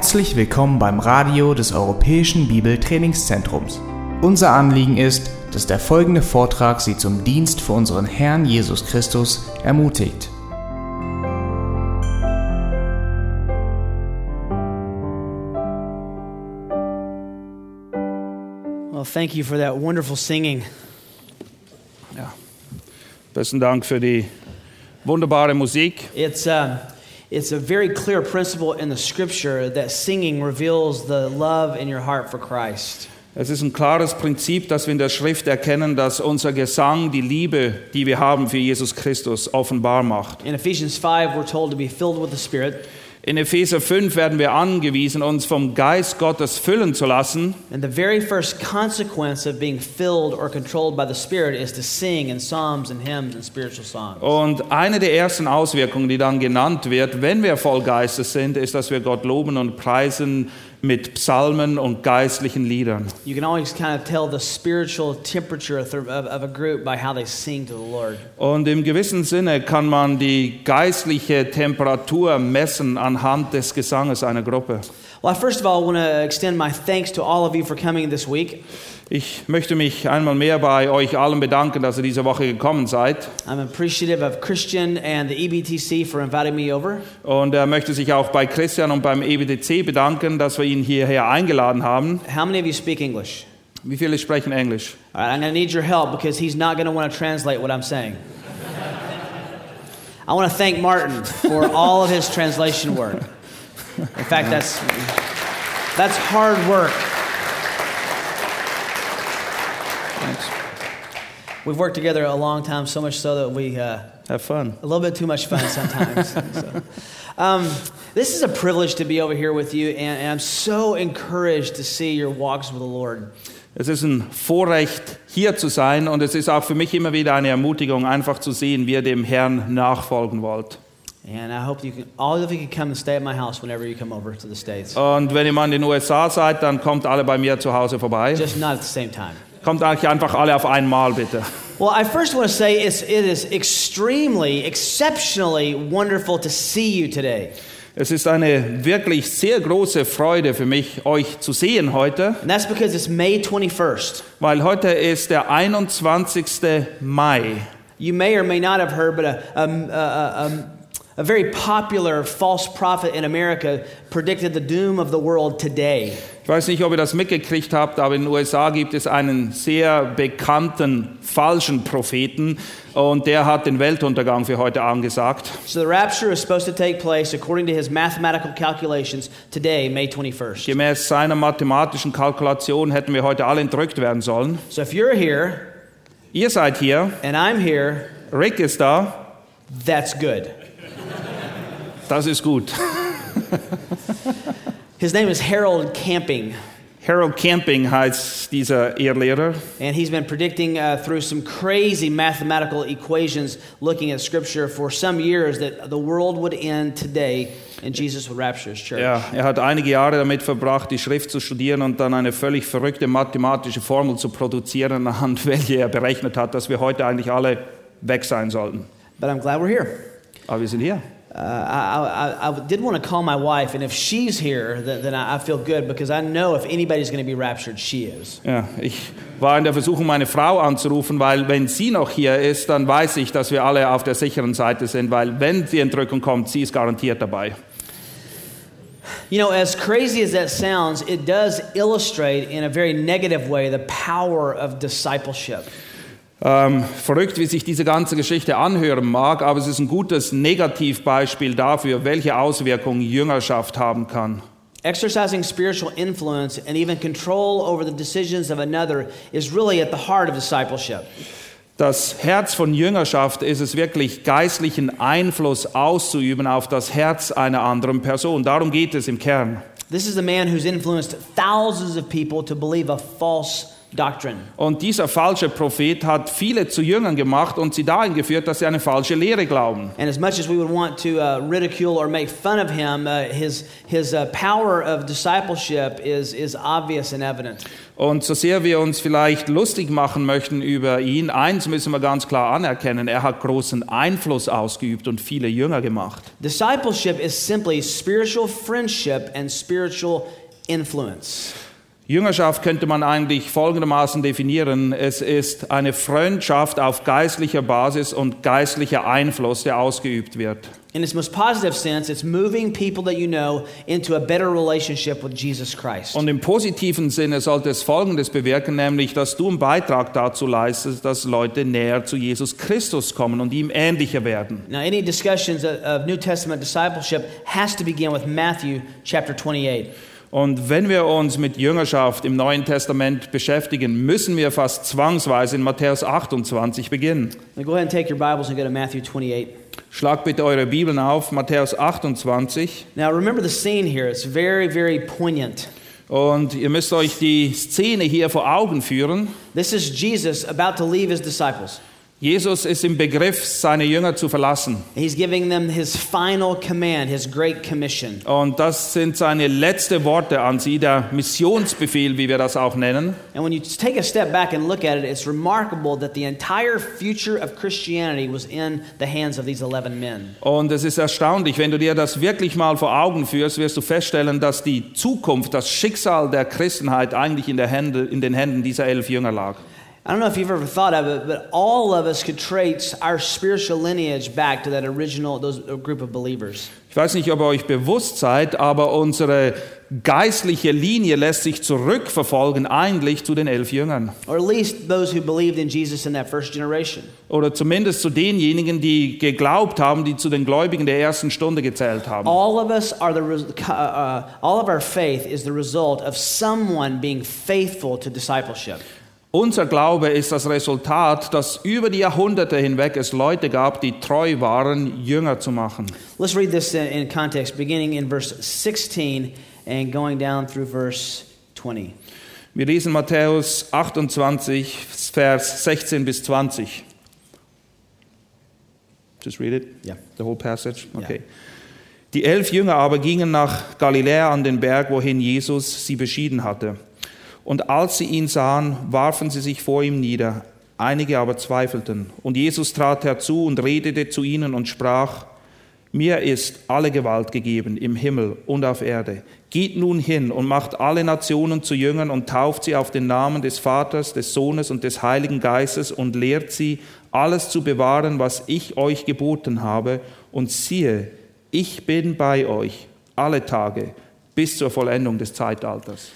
Herzlich willkommen beim Radio des Europäischen Bibeltrainingszentrums. Unser Anliegen ist, dass der folgende Vortrag Sie zum Dienst für unseren Herrn Jesus Christus ermutigt. Well, thank you for that wonderful singing. Ja. Besten Dank für die wunderbare Musik. It's, um, it's a very clear principle in the scripture that singing reveals the love in your heart for Christ. Es ist ein klares Prinzip, dass wir in der Schrift erkennen, dass unser Gesang die Liebe, die wir haben für Jesus Christus, offenbar macht. In Ephesians 5, we're told to be filled with the Spirit. In Epheser 5 werden wir angewiesen, uns vom Geist Gottes füllen zu lassen. And the very first consequence of being filled or controlled by the Spirit is to sing in psalms and hymns and spiritual songs. Und eine der ersten Auswirkungen, die dann genannt wird, wenn wir voll Geistes sind, ist, dass wir Gott loben und preisen mit Psalmen und geistlichen Liedern. You can always kind of tell the spiritual temperature of, a group by how they sing to the Lord. Und im gewissen Sinne kann man die geistliche Temperatur messen anhand des Gesanges einer Gruppe. Well, I first of all I want to extend my thanks to all of you for coming this week. Ich möchte mich einmal mehr bei euch allen bedanken, dass ihr diese Woche gekommen seid. I'm appreciative of Christian and the EBTC for inviting me over. Und er möchte sich auch bei Christian und beim EBTC bedanken, dass wir ihn hierher eingeladen haben. How many of you speak English? Wie viele sprechen Englisch? All right, I'm going to need your help because he's not going to want to translate what I'm saying. I want to thank Martin for all of his translation work. In fact, that's that's hard work. Thanks. We've worked together a long time, so much so that we uh, Have fun. a little bit too much fun sometimes. so, um, this is a privilege to be over here with you, and, and I'm so encouraged to see your walks with the Lord. Es ist ein Vorrecht, hier zu sein und es ist auch für mich immer wieder eine Ermutigung, einfach zu sehen, wie ihr dem Herrn nachfolgen wollt. And I hope you can, all of you can come and stay at my house whenever you come over to the States. Und wenn ihr mal in den USA seid, dann kommt alle bei mir zu Hause vorbei. Just not at the same time. Kommt eigentlich einfach alle auf einmal, bitte. Well, I first want to say it's, it is extremely, exceptionally wonderful to see you today. Es ist eine wirklich sehr große Freude für mich, euch zu sehen heute, And that's because it's May 21st. weil heute ist der 21. Mai. You may or may not have heard, but a, a, a, a, a very popular false prophet in America predicted the doom of the world today. Ich weiß nicht, ob ihr das mitgekriegt habt, aber in den USA gibt es einen sehr bekannten falschen Propheten und der hat den Weltuntergang für heute angesagt. So the rapture is supposed to take place, according to his mathematical calculations, today, May 21st. Gemäß seiner mathematischen Kalkulation hätten wir heute alle entrückt werden sollen. So if you're here Ihr seid hier, and I'm here, Rick ist da, that's good. Das ist gut. His name is Harold Camping. Harold Camping heißt dieser Irrlehrer. And he's been predicting uh, through some crazy mathematical equations looking at scripture for some years that the world would end today and Jesus would rapture his church. Ja, er hat einige Jahre damit verbracht, die Schrift zu studieren und dann eine völlig verrückte mathematische Formel zu produzieren, anhand welche er berechnet hat, dass wir heute eigentlich alle weg sein sollten. But I'm glad we're here. Aber wir sind hier. Uh, I, I, I did want to call my wife, and if she's here, then, then I I feel good because I know if anybody's going to be raptured, she is. Ja, ich war in der Versuchung, meine Frau anzurufen, weil wenn sie noch hier ist, dann weiß ich, dass wir alle auf der sicheren Seite sind, weil wenn die Entrückung kommt, sie ist garantiert dabei. You know, as crazy as that sounds, it does illustrate in a very negative way the power of discipleship. Ähm, verrückt, wie sich diese ganze Geschichte anhören mag, aber es ist ein gutes Negativbeispiel dafür, welche Auswirkungen Jüngerschaft haben kann. Exercising spiritual influence and even control over the decisions of another is really at the heart of discipleship. Das Herz von Jüngerschaft ist es wirklich, geistlichen Einfluss auszuüben auf das Herz einer anderen Person. Darum geht es im Kern. This is a man who's influenced thousands of people to believe a false doctrine. Und dieser falsche Prophet hat viele zu Jüngern gemacht und sie dahin geführt, dass sie eine falsche Lehre glauben. And as much as we would want to uh, ridicule or make fun of him, uh, his, his uh, power of discipleship is, is obvious and evident. Und so sehr wir uns vielleicht lustig machen möchten über ihn, eins müssen wir ganz klar anerkennen, er hat großen Einfluss ausgeübt und viele Jünger gemacht. Discipleship is simply spiritual friendship and spiritual influence. Jüngerschaft könnte man eigentlich folgendermaßen definieren. Es ist eine Freundschaft auf geistlicher Basis und geistlicher Einfluss, der ausgeübt wird. In its most positive sense, it's moving people that you know into a better relationship with Jesus Christ. Und im positiven Sinne sollte es Folgendes bewirken, nämlich, dass du einen Beitrag dazu leistest, dass Leute näher zu Jesus Christus kommen und ihm ähnlicher werden. Now, any discussions of, of New Testament discipleship has to begin with Matthew chapter 28. Und wenn wir uns mit Jüngerschaft im Neuen Testament beschäftigen, müssen wir fast zwangsweise in Matthäus 28 beginnen. Now go ahead and take your Bibles and go to Matthew 28. Schlagt bitte eure Bibeln auf, Matthäus 28. Now, remember the scene here. It's very, very poignant. Und ihr müsst euch die Szene hier vor Augen führen. This is Jesus about to leave his disciples. Jesus ist im Begriff, seine Jünger zu verlassen. He's giving them his final command, his great commission. Und das sind seine letzten Worte an sie, der Missionsbefehl, wie wir das auch nennen. And when you take a step back and look at it, it's remarkable that the entire future of Christianity was in the hands of these 11 men. Und es ist erstaunlich, wenn du dir das wirklich mal vor Augen führst, wirst du feststellen, dass die Zukunft, das Schicksal der Christenheit eigentlich in, der Hände, in den Händen dieser elf Jünger lag. I don't know if you've ever thought of it, but all of us could trace our spiritual lineage back to that original those uh, group of believers. Ich weiß nicht, ob ihr euch bewusst seid, aber unsere geistliche Linie lässt sich zurückverfolgen eigentlich zu den elf Jüngern. Or at least those who believed in Jesus in that first generation. Oder zumindest zu denjenigen, die geglaubt haben, die zu den Gläubigen der ersten Stunde gezählt haben. All of us are the uh, uh, all of our faith is the result of someone being faithful to discipleship. Unser Glaube ist das Resultat, dass über die Jahrhunderte hinweg es Leute gab, die treu waren, Jünger zu machen. Let's read this in, in context, beginning in verse 16 and going down through verse 20. Wir lesen Matthäus 28, Vers 16 bis 20. Just read it? Yeah. The whole passage? Okay. Die elf Jünger aber gingen nach Galiläa an den Berg, wohin Jesus sie beschieden hatte. Und als sie ihn sahen, warfen sie sich vor ihm nieder. Einige aber zweifelten. Und Jesus trat herzu und redete zu ihnen und sprach, mir ist alle Gewalt gegeben im Himmel und auf Erde. Geht nun hin und macht alle Nationen zu Jüngern und tauft sie auf den Namen des Vaters, des Sohnes und des Heiligen Geistes und lehrt sie, alles zu bewahren, was ich euch geboten habe. Und siehe, ich bin bei euch alle Tage bis zur Vollendung des Zeitalters.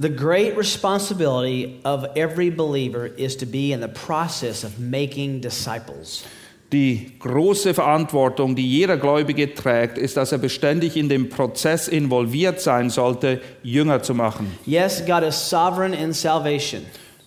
The great responsibility of every believer is to be in the process of making disciples. Die große Verantwortung, die jeder Gläubige trägt, ist, dass er beständig in dem Prozess involviert sein sollte, Jünger zu machen. Yes, God is sovereign in salvation.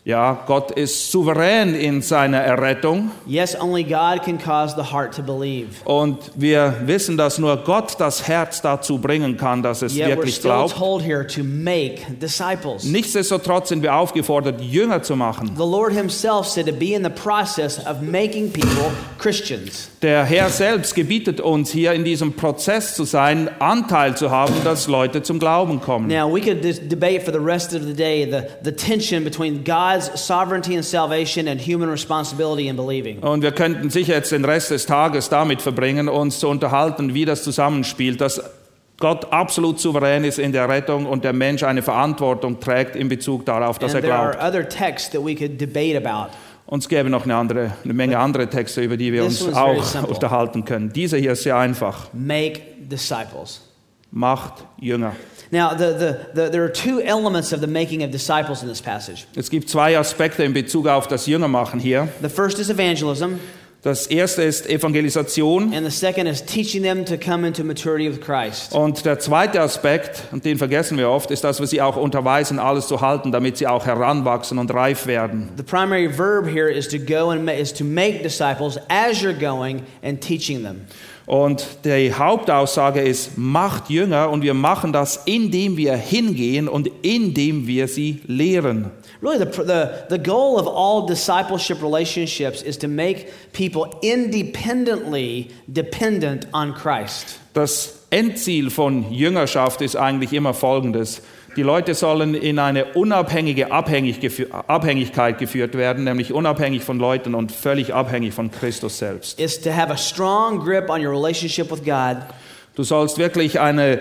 Ja, Gott ist souverän in seiner Errettung Yes, only God can cause the heart to believe. und wir wissen, dass nur Gott das Herz dazu bringen kann, dass es Yet we're wirklich still glaubt. told here to make disciples. Nichtsdestotrotz sind wir aufgefordert, Jünger zu machen. The Lord Himself said to be in the process of making people Christians. Der Herr selbst gebietet uns hier in diesem Prozess zu sein, Anteil zu haben, dass Leute zum Glauben kommen. Now, we could debate for the rest of the day the, the tension between God's sovereignty and salvation and human responsibility in believing. Und wir könnten sicher jetzt den Rest des Tages damit verbringen, uns zu unterhalten, wie das zusammenspielt, dass Gott absolut souverän ist in der Rettung und der Mensch eine Verantwortung trägt in Bezug darauf, dass And er glaubt. other texts that we could debate about. Uns gäbe noch eine, andere, eine Menge andere Texte, über die wir This uns auch unterhalten können. Dieser hier ist sehr einfach. Make disciples. Macht Jünger. Now, the, the, the, there are two elements of the making of disciples in this passage. Es gibt zwei Aspekte in Bezug auf das Jüngermachen hier. The first is evangelism, Das erste ist Evangelisation. and the second is teaching them to come into maturity with Christ. Und der zweite Aspekt, und den vergessen wir oft, ist, dass wir sie auch unterweisen, alles zu halten, damit sie auch heranwachsen und reif werden. The primary verb here is to go and is to make disciples as you're going and teaching them. Und die Hauptaussage ist, macht Jünger und wir machen das, indem wir hingehen und indem wir sie lehren. Really, the, the, the goal of all discipleship relationships is to make people independently dependent on Christ. Das Endziel von Jüngerschaft ist eigentlich immer folgendes. Die Leute sollen in eine unabhängige Abhängigkeit geführt werden, nämlich unabhängig von Leuten und völlig abhängig von Christus selbst. Is to have a strong grip on your relationship with God Du sollst wirklich eine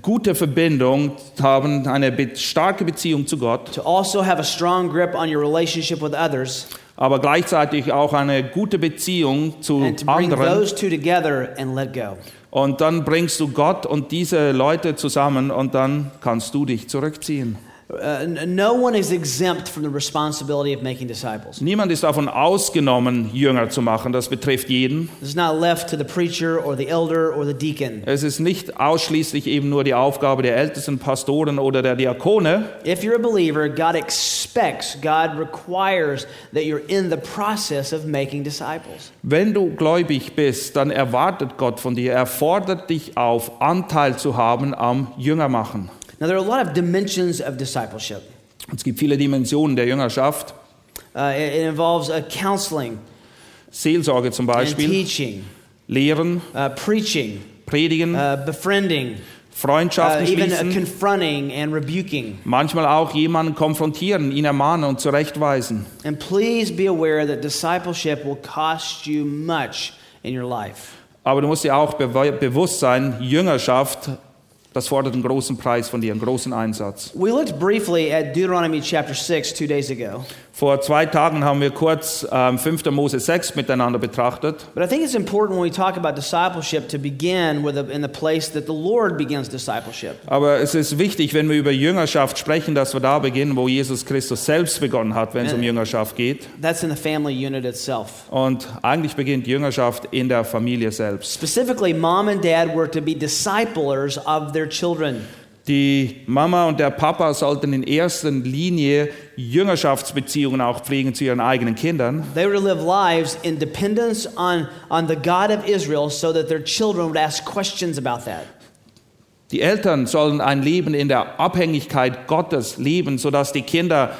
gute Verbindung haben, eine be starke Beziehung zu Gott, to also have a strong grip on your relationship with others aber gleichzeitig auch eine gute Beziehung zu and to bring anderen. those two together and let go. Und dann bringst du Gott und diese Leute zusammen und dann kannst du dich zurückziehen. Uh, n- no one is exempt from the responsibility of making disciples. Niemand ist davon ausgenommen, Jünger zu machen. Das betrifft jeden. This is not left to the preacher or the elder or the deacon. Es ist nicht ausschließlich eben nur die Aufgabe der ältesten Pastoren oder der Diakone. If you're a believer, God expects, God requires that you're in the process of making disciples. Wenn du gläubig bist, dann erwartet Gott von dir, er fordert dich auf, Anteil zu haben am Jüngermachen. Now, there are a lot of dimensions of discipleship. Es gibt viele Dimensionen der Jüngerschaft. Uh, it, involves uh, counseling Seelsorge zum and Beispiel, teaching, Lehren, uh, preaching, Predigen, uh, befriending, uh, Freundschaften even uh, schließen. confronting and rebuking. Manchmal auch jemanden konfrontieren, ihn ermahnen und zurechtweisen. And please be aware that discipleship will cost you much in your life. Aber du musst dir auch bewusst sein, Jüngerschaft, das fordert einen großen Preis von dir, einen großen Einsatz. We looked briefly at Deuteronomy chapter 6 two days ago, Vor zwei Tagen haben wir kurz ähm, 5. Mose 6 miteinander betrachtet. but I think it's important when we talk about discipleship to begin with a, in the place that the Lord begins discipleship. Aber es ist wichtig, wenn wir über Jüngerschaft sprechen, dass wir da beginnen, wo Jesus Christus selbst begonnen hat, wenn es um Jüngerschaft geht. That's in the family unit itself. Und eigentlich beginnt Jüngerschaft in der Familie selbst. Specifically, mom and dad were to be disciplers of their children. Die Mama und der Papa sollten in erster Linie Jüngerschaftsbeziehungen auch pflegen zu ihren eigenen Kindern. They were to live lives in dependence on, on the God of Israel so that their children would ask questions about that. Die Eltern sollen ein Leben in der Abhängigkeit Gottes leben, sodass die Kinder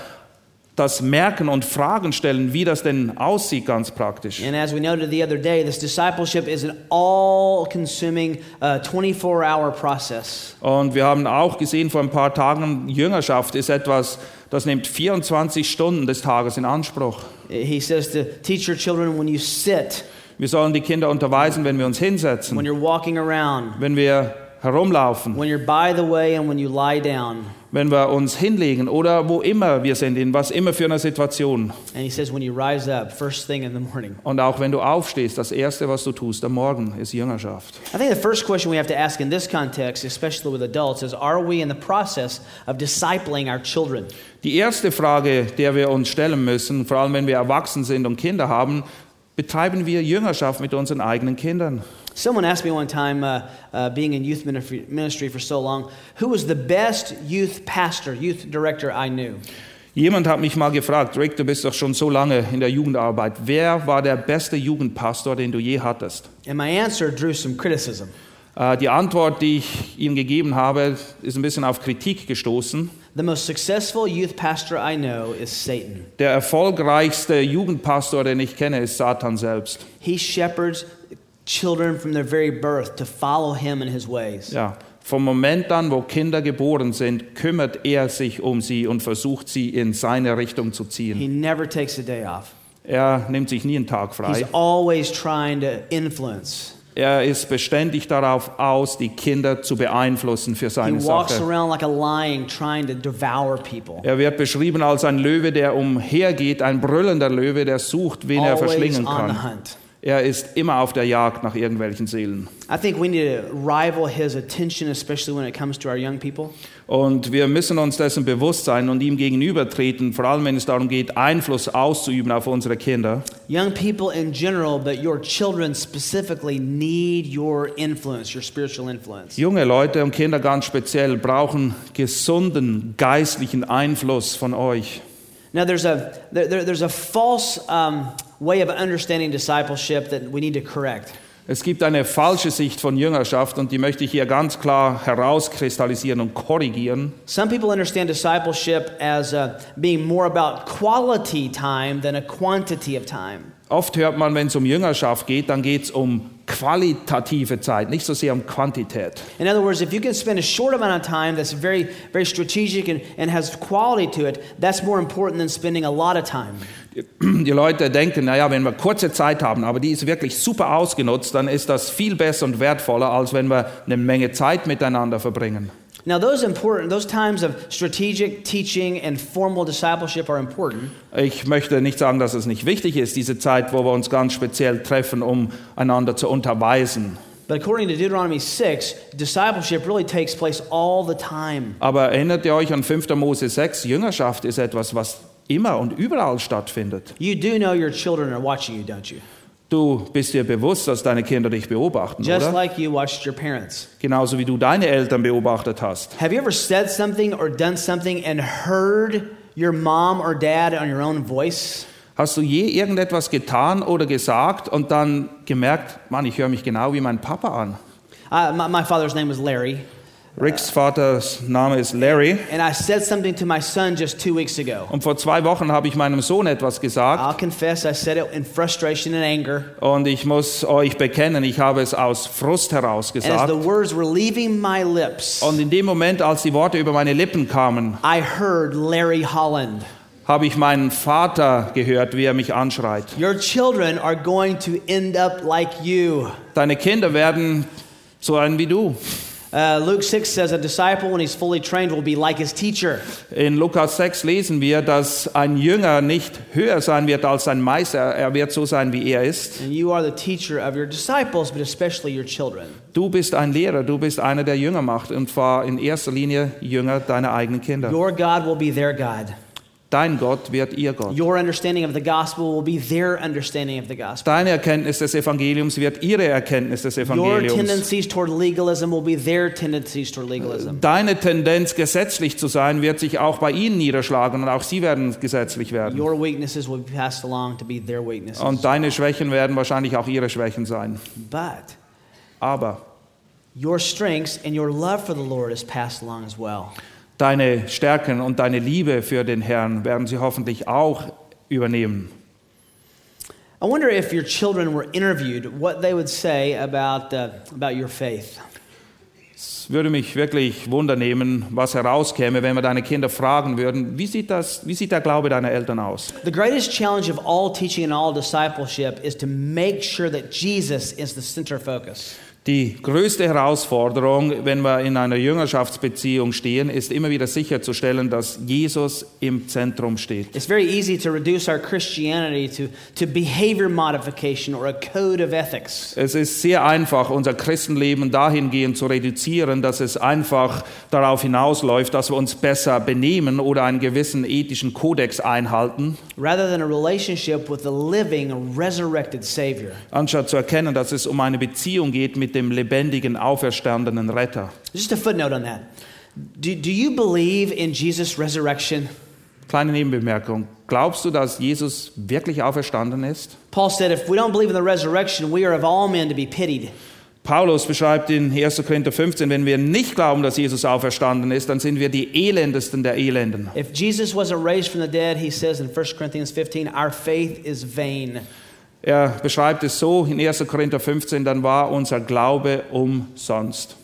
das merken und Fragen stellen, wie das denn aussieht, ganz praktisch. And as we noted the other day, this discipleship is an all consuming uh, 24 hour process. Und wir haben auch gesehen vor ein paar Tagen, Jüngerschaft ist etwas, das nimmt 24 Stunden des Tages in Anspruch. He says to teach your children when you sit, Wir sollen die Kinder unterweisen, wenn wir uns when hinsetzen, you're walking around, wenn wir herumlaufen, when you're by the way, and when you lie down. Wenn wir uns hinlegen oder wo immer wir sind, in was immer für einer Situation. And he says, when you rise up, first thing in the morning. Und auch wenn du aufstehst, das Erste, was du tust am Morgen, ist Jüngerschaft. I think the first question we have to ask in this context, especially with adults, is are we in the process of discipling our children? Die erste Frage, der wir uns stellen müssen, vor allem wenn wir erwachsen sind und Kinder haben, betreiben wir Jüngerschaft mit unseren eigenen Kindern? Someone asked me one time, uh, uh, being in youth ministry, for so long, who was the best youth pastor, youth director I knew? Jemand hat mich mal gefragt, Rick, du bist doch schon so lange in der Jugendarbeit. Wer war der beste Jugendpastor, den du je hattest? And my answer drew some criticism. Äh, Die Antwort, die ich ihm gegeben habe, ist ein bisschen auf Kritik gestoßen. The most successful youth pastor I know is Satan. Der erfolgreichste Jugendpastor, den ich kenne, ist Satan selbst. He shepherds children from their very birth to follow him in his ways. Ja, vom Moment an, wo Kinder geboren sind, kümmert er sich um sie und versucht sie in seine Richtung zu ziehen. He never takes a day off. Er nimmt sich nie einen Tag He's frei. always trying to influence. Er ist beständig darauf aus, die Kinder zu beeinflussen für He seine walks Sache. like a lion. Er wird beschrieben als ein Löwe, der umhergeht, ein brüllender Löwe, der sucht, wen er Always verschlingen on the kann. Er ist immer auf der Jagd nach irgendwelchen Seelen. I think we need to rival his attention, especially when it comes to our young people. Und wir müssen uns dessen bewusst sein und ihm gegenübertreten, vor allem wenn es darum geht, Einfluss auszuüben auf unsere Kinder. Young people in general, but your children specifically need your influence, your spiritual influence. Junge Leute und Kinder ganz speziell brauchen gesunden geistlichen Einfluss von euch. Now, there's a, there, there- there's a false um, way of understanding discipleship that we need to correct. Es gibt eine falsche Sicht von Jüngerschaft und die möchte ich hier ganz klar herauskristallisieren und korrigieren. Some people understand discipleship as uh, being more about quality time than a quantity of time. Oft hört man, wenn es um Jüngerschaft geht, dann geht es um qualitative Zeit, nicht so sehr um Quantität. In other words, if you can spend a short amount of time that's very, very strategic and, and has quality to it, that's more important than spending a lot of time. Die Leute denken, naja, wenn wir kurze Zeit haben, aber die ist wirklich super ausgenutzt, dann ist das viel besser und wertvoller, als wenn wir eine Menge Zeit miteinander verbringen. Now, those important, those times of strategic teaching and formal discipleship are important. Ich möchte nicht sagen, dass es nicht wichtig ist, diese Zeit, wo wir uns ganz speziell treffen, um einander zu unterweisen. But according to Deuteronomy 6, discipleship really takes place all the time. Aber erinnert ihr euch an 5. Mose 6? Jüngerschaft ist etwas, was immer und überall stattfindet. You do know your children are watching you, don't you? Du bist dir bewusst, dass deine Kinder dich beobachten, Just oder? like you watched your parents. Genauso wie du deine Eltern beobachtet hast. Have you ever said something or done something and heard your mom or dad on your own voice? Hast du je irgendetwas getan oder gesagt und dann gemerkt, Mann, ich höre mich genau wie mein Papa an? Uh, my, my father's name was Larry, Ricks Vaters Name ist Larry. and I said something to my son just two weeks ago. Und vor zwei Wochen habe ich meinem Sohn etwas gesagt I'll confess, I said it in frustration and anger. und ich muss euch bekennen, ich habe es aus Frust heraus And as gesagt. the words were leaving my lips, Und in dem Moment, als die Worte über meine Lippen kamen, I heard Larry Holland. habe ich meinen Vater gehört, wie er mich anschreit. Your children are going to end up like you. Deine Kinder werden so sein wie du. Uh, Luke 6 says a disciple, when he's fully trained, will be like his teacher. In Lukas 6 lesen wir, dass ein Jünger nicht höher sein wird als sein Meister, er wird so sein, wie er ist. And you are the teacher of your disciples, but especially your children. Du bist ein Lehrer, du bist einer, der Jünger macht und zwar in erster Linie Jünger deiner eigenen Kinder. Your God will be their God. Dein Gott wird ihr Gott. Your understanding of the gospel will be their understanding of the gospel. Deine Erkenntnis des Evangeliums wird ihre Erkenntnis des Your Evangeliums. tendencies toward legalism will be their tendencies toward legalism. Deine Tendenz, gesetzlich zu sein, wird sich auch bei ihnen niederschlagen und auch sie werden gesetzlich werden. Your weaknesses will be passed along to be their weaknesses. Und deine Schwächen werden wahrscheinlich auch ihre Schwächen sein. But Aber your strengths and your love for the Lord is passed along as well. Deine Stärken und deine Liebe für den Herrn werden sie hoffentlich auch übernehmen. I wonder if your children were interviewed, what they would say about, uh, about your faith. Es würde mich wirklich wundernehmen, was herauskäme, wenn wir deine Kinder fragen würden, wie sieht, das, wie sieht der Glaube deiner Eltern aus? The greatest challenge of all teaching and all discipleship is to make sure that Jesus is the center focus. Die größte Herausforderung, wenn wir in einer Jüngerschaftsbeziehung stehen, ist immer wieder sicherzustellen, dass Jesus im Zentrum steht. It's very easy to reduce our Christianity to, to behavior modification or a code of ethics. Es ist sehr einfach, unser Christenleben dahingehend zu reduzieren, dass es einfach darauf hinausläuft, dass wir uns besser benehmen oder einen gewissen ethischen Kodex einhalten, rather than a relationship with the living, resurrected Savior. anstatt zu erkennen, dass es um eine Beziehung geht mit dem lebendigen, auferstandenen Retter. Just a footnote on that. Do, do you believe in Jesus' resurrection? Kleine Nebenbemerkung. Glaubst du, dass Jesus wirklich auferstanden ist? Paul said, if we don't believe in the resurrection, we are of all men to be pitied. Paulus beschreibt in 1. Korinther 15, wenn wir nicht glauben, dass Jesus auferstanden ist, dann sind wir die elendesten der Elenden. If Jesus wasn't raised from the dead, he says in 1 Corinthians 15, our faith is vain. Er beschreibt es so in 1. Korinther 15, dann war unser Glaube umsonst.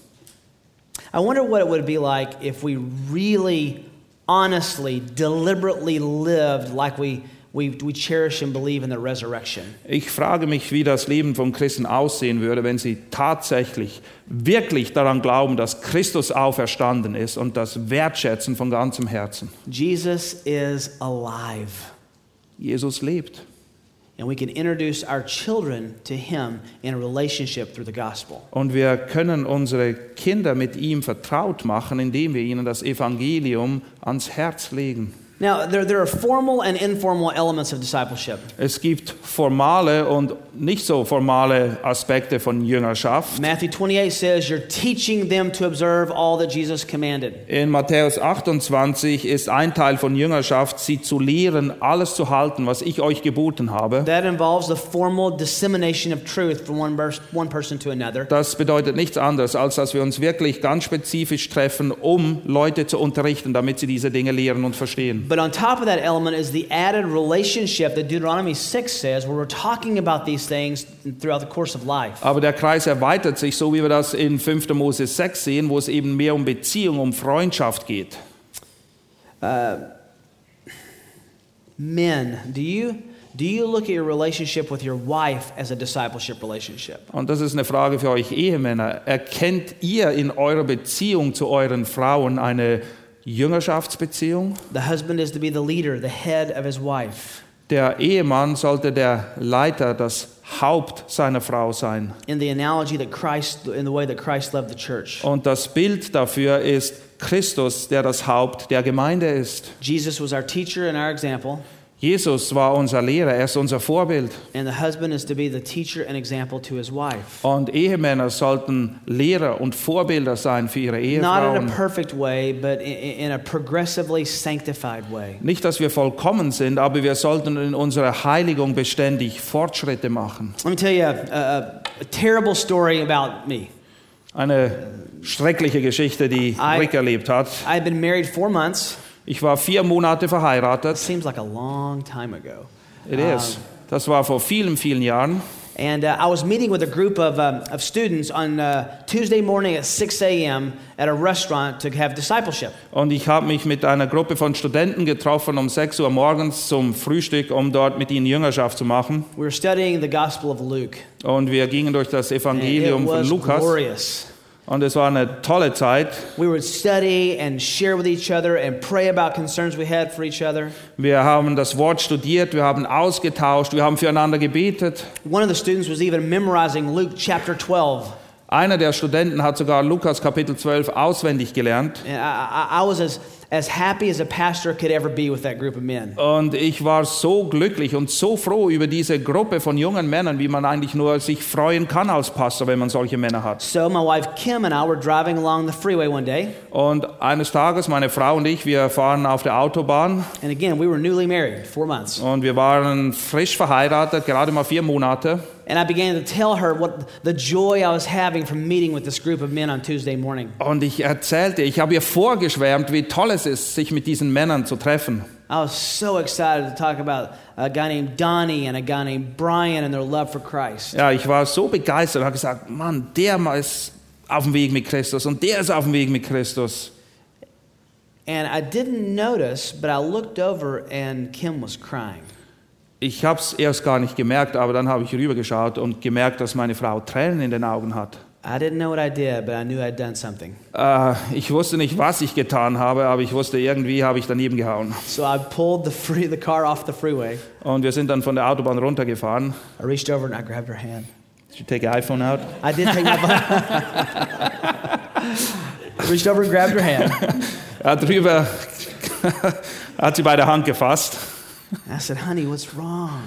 I wonder what it would be like if we really, honestly, deliberately lived like we, we, we cherish and believe in the resurrection. Ich frage mich, wie das Leben von Christen aussehen würde, wenn sie tatsächlich, wirklich daran glauben, dass Christus auferstanden ist und das wertschätzen von ganzem Herzen. Jesus is alive. Jesus lebt. And we can introduce our children to him in a relationship through the gospel. Und wir können unsere Kinder mit ihm vertraut machen, indem wir ihnen das Evangelium ans Herz legen. Now, there, there are formal and informal elements of discipleship. Es gibt formale und nicht so formale Aspekte von Jüngerschaft. Matthew 28 says, You're teaching them to observe all that Jesus commanded. In Matthäus 28 ist ein Teil von Jüngerschaft, sie zu lehren, alles zu halten, was ich euch geboten habe. That involves the formal dissemination of truth from one, one person to another. Das bedeutet nichts anderes, als dass wir uns wirklich ganz spezifisch treffen, um Leute zu unterrichten, damit sie diese Dinge lehren und verstehen. But on top of that element is the added relationship that Deuteronomy 6 says, where we're talking about these things throughout the course of life. Aber der Kreis erweitert sich, so wie wir das in 5. Mose 6 sehen, wo es eben mehr um Beziehung, um Freundschaft geht. Men, do you, do you look at your relationship with your wife as a discipleship relationship? Und das ist eine Frage für euch Ehemänner. Erkennt ihr in eurer Beziehung zu euren Frauen eine Jüngerschaftsbeziehung? The husband is to be the leader, the head of his wife. Der Ehemann sollte der Leiter, das Haupt seiner Frau sein. In the analogy that Christ, in the way that Christ loved the church. Und das Bild dafür ist Christus, der das Haupt der Gemeinde ist. Jesus was our teacher and our example, Jesus war unser Lehrer, er ist unser Vorbild. Und Ehemänner sollten Lehrer und Vorbilder sein für ihre Ehefrauen. way. Nicht, dass wir vollkommen sind, aber wir sollten in unserer Heiligung beständig Fortschritte machen. Let me tell you a, a, a terrible story about me. Eine schreckliche Geschichte, die I- Rick erlebt hat. I had been married four months. Ich war vier Monate verheiratet. Seems like a long time ago. It is. Das war vor vielen, vielen Jahren. And uh, I was meeting with a group of, um, of students on uh, Tuesday morning at 6 a.m. at a restaurant to have discipleship. Und ich habe mich mit einer Gruppe von Studenten getroffen um 6 Uhr morgens zum Frühstück, um dort mit ihnen Jüngerschaft zu machen. We were studying the Gospel of Luke. Und wir gingen durch das Evangelium von Lukas. glorious. Und es war eine tolle Zeit. We would study and share with each other and pray about concerns we had for each other. Wir haben das Wort studiert, wir haben ausgetauscht, wir haben füreinander gebetet. One of the students was even memorizing Luke chapter 12. Einer der Studenten hat sogar Lukas Kapitel 12 auswendig gelernt. And I, I, was as, as happy as a pastor could ever be with that group of men. Und ich war so glücklich und so froh über diese Gruppe von jungen Männern, wie man eigentlich nur sich freuen kann als Pastor, wenn man solche Männer hat. So my wife Kim and I were driving along the freeway one day. Und eines Tages, meine Frau und ich, wir fahren auf der Autobahn And again, we were newly married, four months. und wir waren frisch verheiratet, gerade mal vier Monate. And I began to tell her what the joy I was having from meeting with this group of men on Tuesday morning. Und ich erzählte, ich habe ihr vorgeschwärmt, wie toll es ist, sich mit diesen Männern zu treffen. I was so excited to talk about a guy named Donnie and a guy named Brian and their love for Christ. Ja, ich war so begeistert und habe gesagt, Mann, der mal ist auf dem Weg mit Christus und der ist auf dem Weg mit Christus. And I didn't notice, but I looked over and Kim was crying. Ich habe es erst gar nicht gemerkt, aber dann habe ich rübergeschaut und gemerkt, dass meine Frau Tränen in den Augen hat. I didn't know what I did, but I knew I'd done something. Äh, ich wusste nicht, was ich getan habe, aber ich wusste, irgendwie habe ich daneben gehauen. So I pulled the, free, the car off the freeway. Und wir sind dann von der Autobahn runtergefahren. I reached over and I grabbed her hand. Did you take your iPhone out? I did take my reached over and grabbed her hand. Er hat drüber, hat sie bei der Hand gefasst. I said, "Honey, what's wrong?"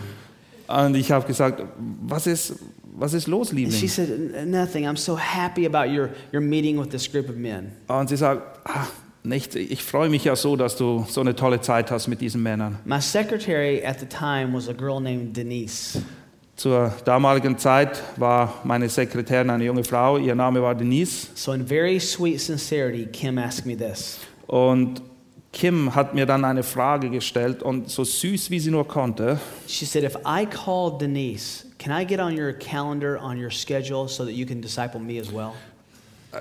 Und ich habe gesagt, was ist, was ist los, And she said, "Nothing. I'm so happy about your your meeting with this group of men." Und sie sagt, ah, nicht, ich freue mich ja so, dass du so eine tolle Zeit hast mit diesen Männern. My secretary at the time was a girl named Denise. Zur damaligen Zeit war meine Sekretärin eine junge Frau, ihr Name war Denise. So, in very sweet sincerity, Kim asked me this Und Kim hat mir dann eine Frage gestellt und so süß wie sie nur konnte, She said, If I call Denise, can I get on your calendar, on your schedule, so that you can disciple me as well?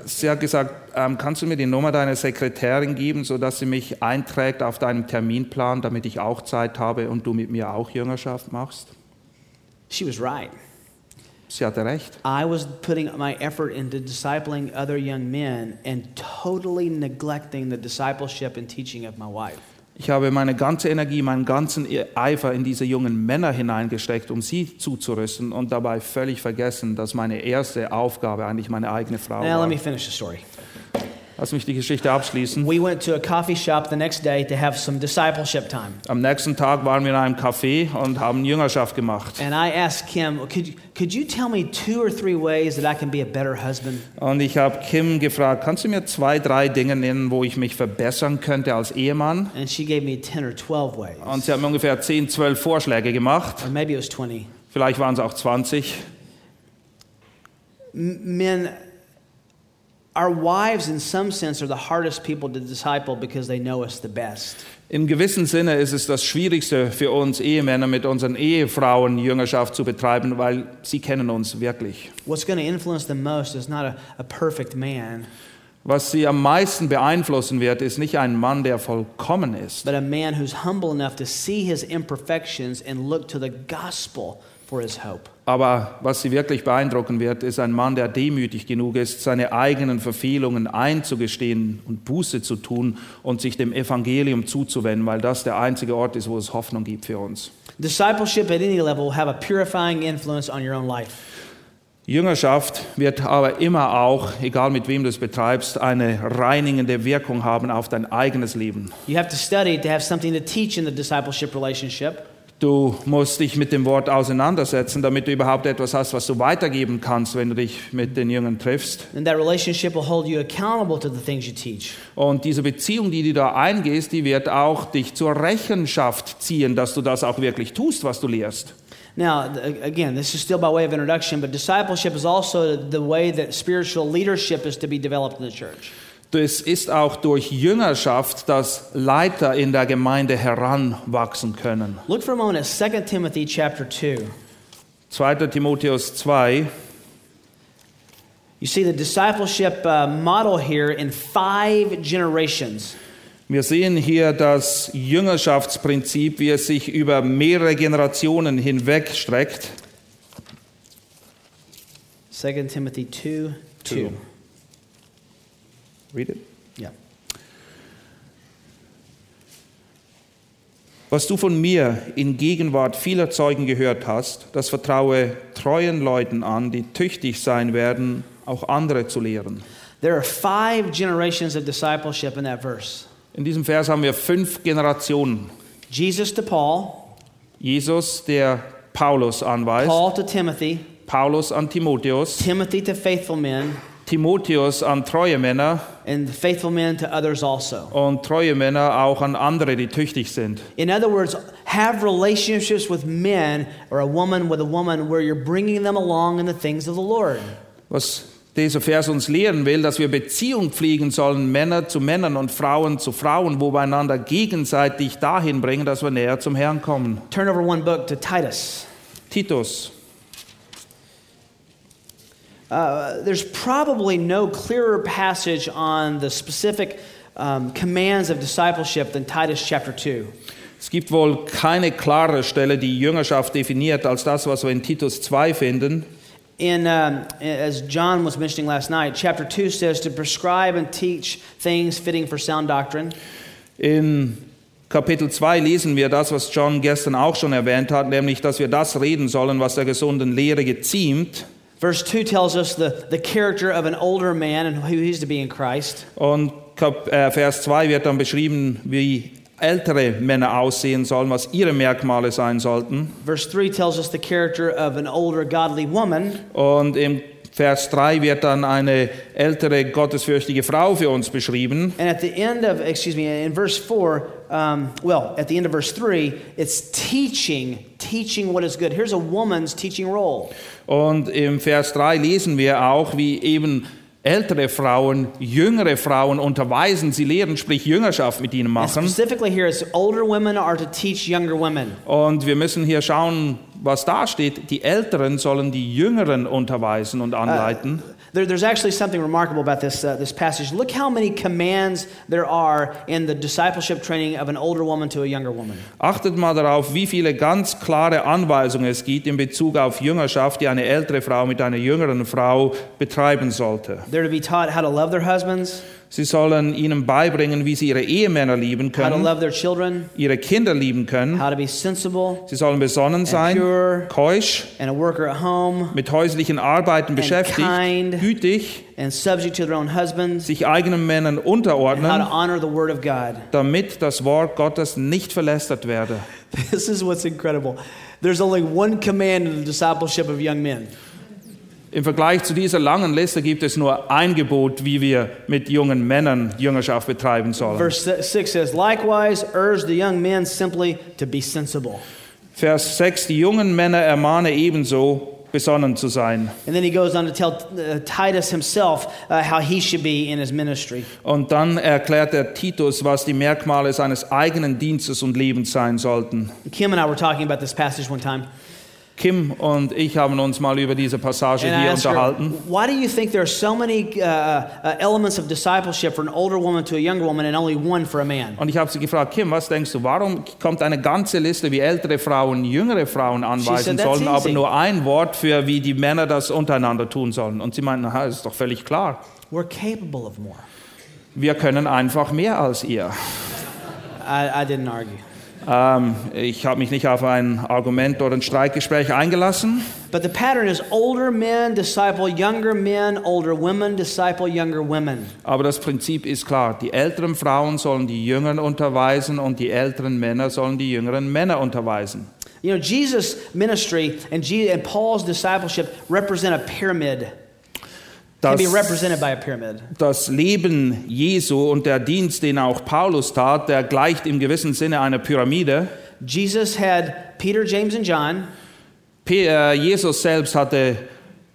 sie hat gesagt, ähm, kannst du mir die Nummer deiner Sekretärin geben, sodass sie mich einträgt auf deinem Terminplan, damit ich auch Zeit habe und du mit mir auch Jüngerschaft machst? She was right. Sie hatte recht. I was putting my effort into discipling other young men and totally neglecting the discipleship and teaching of my wife. Ich habe meine ganze Energie, meinen ganzen Eifer in diese jungen Männer hineingesteckt, um sie zuzurüsten und dabei völlig vergessen, dass meine erste Aufgabe eigentlich meine eigene Frau Now, let me war. finish the story. Lass mich die Geschichte abschließen. We went to a coffee shop the next day to have some discipleship time. Am nächsten Tag waren wir in einem Café und haben Jüngerschaft gemacht. And I asked Kim, could, could you tell me two or three ways that I can be a better husband? Und ich habe Kim gefragt, kannst du mir zwei, drei Dinge nennen, wo ich mich verbessern könnte als Ehemann? And she gave me 10 or 12 ways. Und sie hat mir ungefähr 10, 12 Vorschläge gemacht. Or maybe it was 20. Vielleicht waren es auch 20. M- Men, our wives, in some sense, are the hardest people to disciple because they know us the best. Im gewissen Sinne ist es das Schwierigste für uns Ehemänner, mit unseren Ehefrauen Jüngerschaft zu betreiben, weil sie kennen uns wirklich. What's going to influence them most is not a, a perfect man, Was sie am meisten beeinflussen wird, ist nicht ein Mann, der vollkommen ist, but a man who's humble enough to see his imperfections and look to the gospel for his hope. Aber was sie wirklich beeindrucken wird, ist ein Mann, der demütig genug ist, seine eigenen Verfehlungen einzugestehen und Buße zu tun und sich dem Evangelium zuzuwenden, weil das der einzige Ort ist, wo es Hoffnung gibt für uns. Discipleship at any level will have a purifying influence on your own life. Jüngerschaft wird aber immer auch, egal mit wem du es betreibst, eine reinigende Wirkung haben auf dein eigenes Leben. You have to study to have something to teach in the discipleship relationship. Du musst dich mit dem Wort auseinandersetzen, damit du überhaupt etwas hast, was du weitergeben kannst, wenn du dich mit den Jüngern triffst. Und diese Beziehung, die du da eingehst, die wird auch dich zur Rechenschaft ziehen, dass du das auch wirklich tust, was du lehrst. Now, again, this is still by way of introduction, but discipleship is also the way that spiritual leadership is to be developed in the church. Es ist auch durch Jüngerschaft, dass Leiter in der Gemeinde heranwachsen können. Look for a moment at 2 Timothy chapter 2. 2. Timotheus 2, You see the discipleship uh, model here in five generations. Wir sehen hier das Jüngerschaftsprinzip, wie es sich über mehrere Generationen hinweg streckt. 2 Timothy 2 2. Two. Read it. Yeah. Was du von mir in Gegenwart vieler Zeugen gehört hast, das vertraue treuen Leuten an, die tüchtig sein werden, auch andere zu lehren. There are five generations of discipleship in that verse In diesem Vers haben wir fünf Generationen. Jesus to Paul, Jesus, der Paulus anweist, Paul to Timothy, Paulus an Timotheus, Timothy to faithful men, Timotheus an treue Männer and faithful men to others also. und treue Männer auch an andere, die tüchtig sind. In other words, have relationships with men or a woman with a woman where you're bringing them along in the things of the Lord. Was dieser Vers uns lehren will, dass wir Beziehung pflegen sollen, Männer zu Männern und Frauen zu Frauen, wo wir einander gegenseitig dahin bringen, dass wir näher zum Herrn kommen. Turn over one book to Titus. Titus. Uh, there's probably no clearer passage on the specific um, commands of discipleship than Titus chapter 2. Es gibt wohl keine klare Stelle, die Jüngerschaft definiert, als das, was wir in Titus 2 finden. In, um, as John was mentioning last night, chapter 2 says to prescribe and teach things fitting for sound doctrine. In Kapitel 2 lesen wir das, was John gestern auch schon erwähnt hat, nämlich, dass wir das reden sollen, was der gesunden Lehre geziemt. Verse 2 tells us the, the character of an older man and who he's to be in Christ. Und Kap äh, Vers 2 wird dann beschrieben, wie ältere Männer aussehen sollen, was ihre Merkmale sein sollten. Verse 3 tells us the character of an older godly woman. Und im Vers 3 wird dann eine ältere gottesfürchtige Frau für uns beschrieben. And at the end of, excuse me, in verse 4, um, well, at the end of verse 3, it's teaching, teaching what is good. Here's a woman's teaching role. Und im Vers 3 lesen wir auch, wie eben ältere Frauen jüngere Frauen unterweisen, sie lehren, sprich Jüngerschaft mit ihnen machen. specifically here, it's older women are to teach younger women. Und wir müssen hier schauen, was da steht. Die Älteren sollen die Jüngeren unterweisen und anleiten. There, there's actually something remarkable about this, uh, this passage. Look how many commands there are in the discipleship training of an older woman to a younger woman. Achtet mal darauf, wie viele ganz klare Anweisungen es gibt in Bezug auf Jüngerschaft, die eine ältere Frau mit einer jüngeren Frau betreiben sollte. They're to be taught how to love their husbands, Sie sollen ihnen beibringen, wie sie ihre Ehemänner lieben how to können, love their children, ihre Kinder lieben können. how to be sensible Sie sollen besonnen sein, pure. keusch, and a worker at home mit häuslichen Arbeiten beschäftigt, kind. gütig, and subject to their own husbands, sich eigenen Männern and how to unterordnen, honor the word of God. damit das Wort Gottes nicht verlästert werde. This is what's incredible. There's only one command in the discipleship of young men. Im Vergleich zu dieser langen Liste gibt es nur ein Gebot, wie wir mit jungen Männern Jüngerschaft betreiben sollen. Verse 6 says, Likewise, urge the young men simply to be sensible. Vers 6, die jungen Männer ermahne ebenso, besonnen zu sein. And then he goes on to tell uh, Titus himself uh, how he should be in his ministry. Und dann erklärt er Titus, was die Merkmale seines eigenen Dienstes und Lebens sein sollten. Kim and I were talking about this passage one time. Kim und ich haben uns mal über diese Passage And hier asked her, unterhalten. why do you think there are so many uh, uh, elements of discipleship for an older woman to a younger woman and only one for a man? Und ich habe sie gefragt, Kim, was denkst du, warum kommt eine ganze Liste, wie ältere Frauen jüngere Frauen anweisen said, "That's sollen, aber easy." nur ein Wort für, wie die Männer das untereinander tun sollen? Und sie meinten, na, ist doch völlig klar. We're capable of more. Wir können einfach mehr als ihr. I, I didn't argue. Ähm, ich habe mich nicht auf ein Argument oder ein Streitgespräch eingelassen. But the pattern is older men disciple younger men, older women disciple younger women. Aber das Prinzip ist klar. Die älteren Frauen sollen die Jüngeren unterweisen und die älteren Männer sollen die jüngeren Männer unterweisen. You know, Jesus' ministry and, Je- and Paul's discipleship represent a pyramid. Das, be represented by a pyramid. das Leben Jesu und der Dienst, den auch Paulus tat, der gleicht im gewissen Sinne einer Pyramide. Jesus had Peter, James, and John, äh, Jesus selbst hatte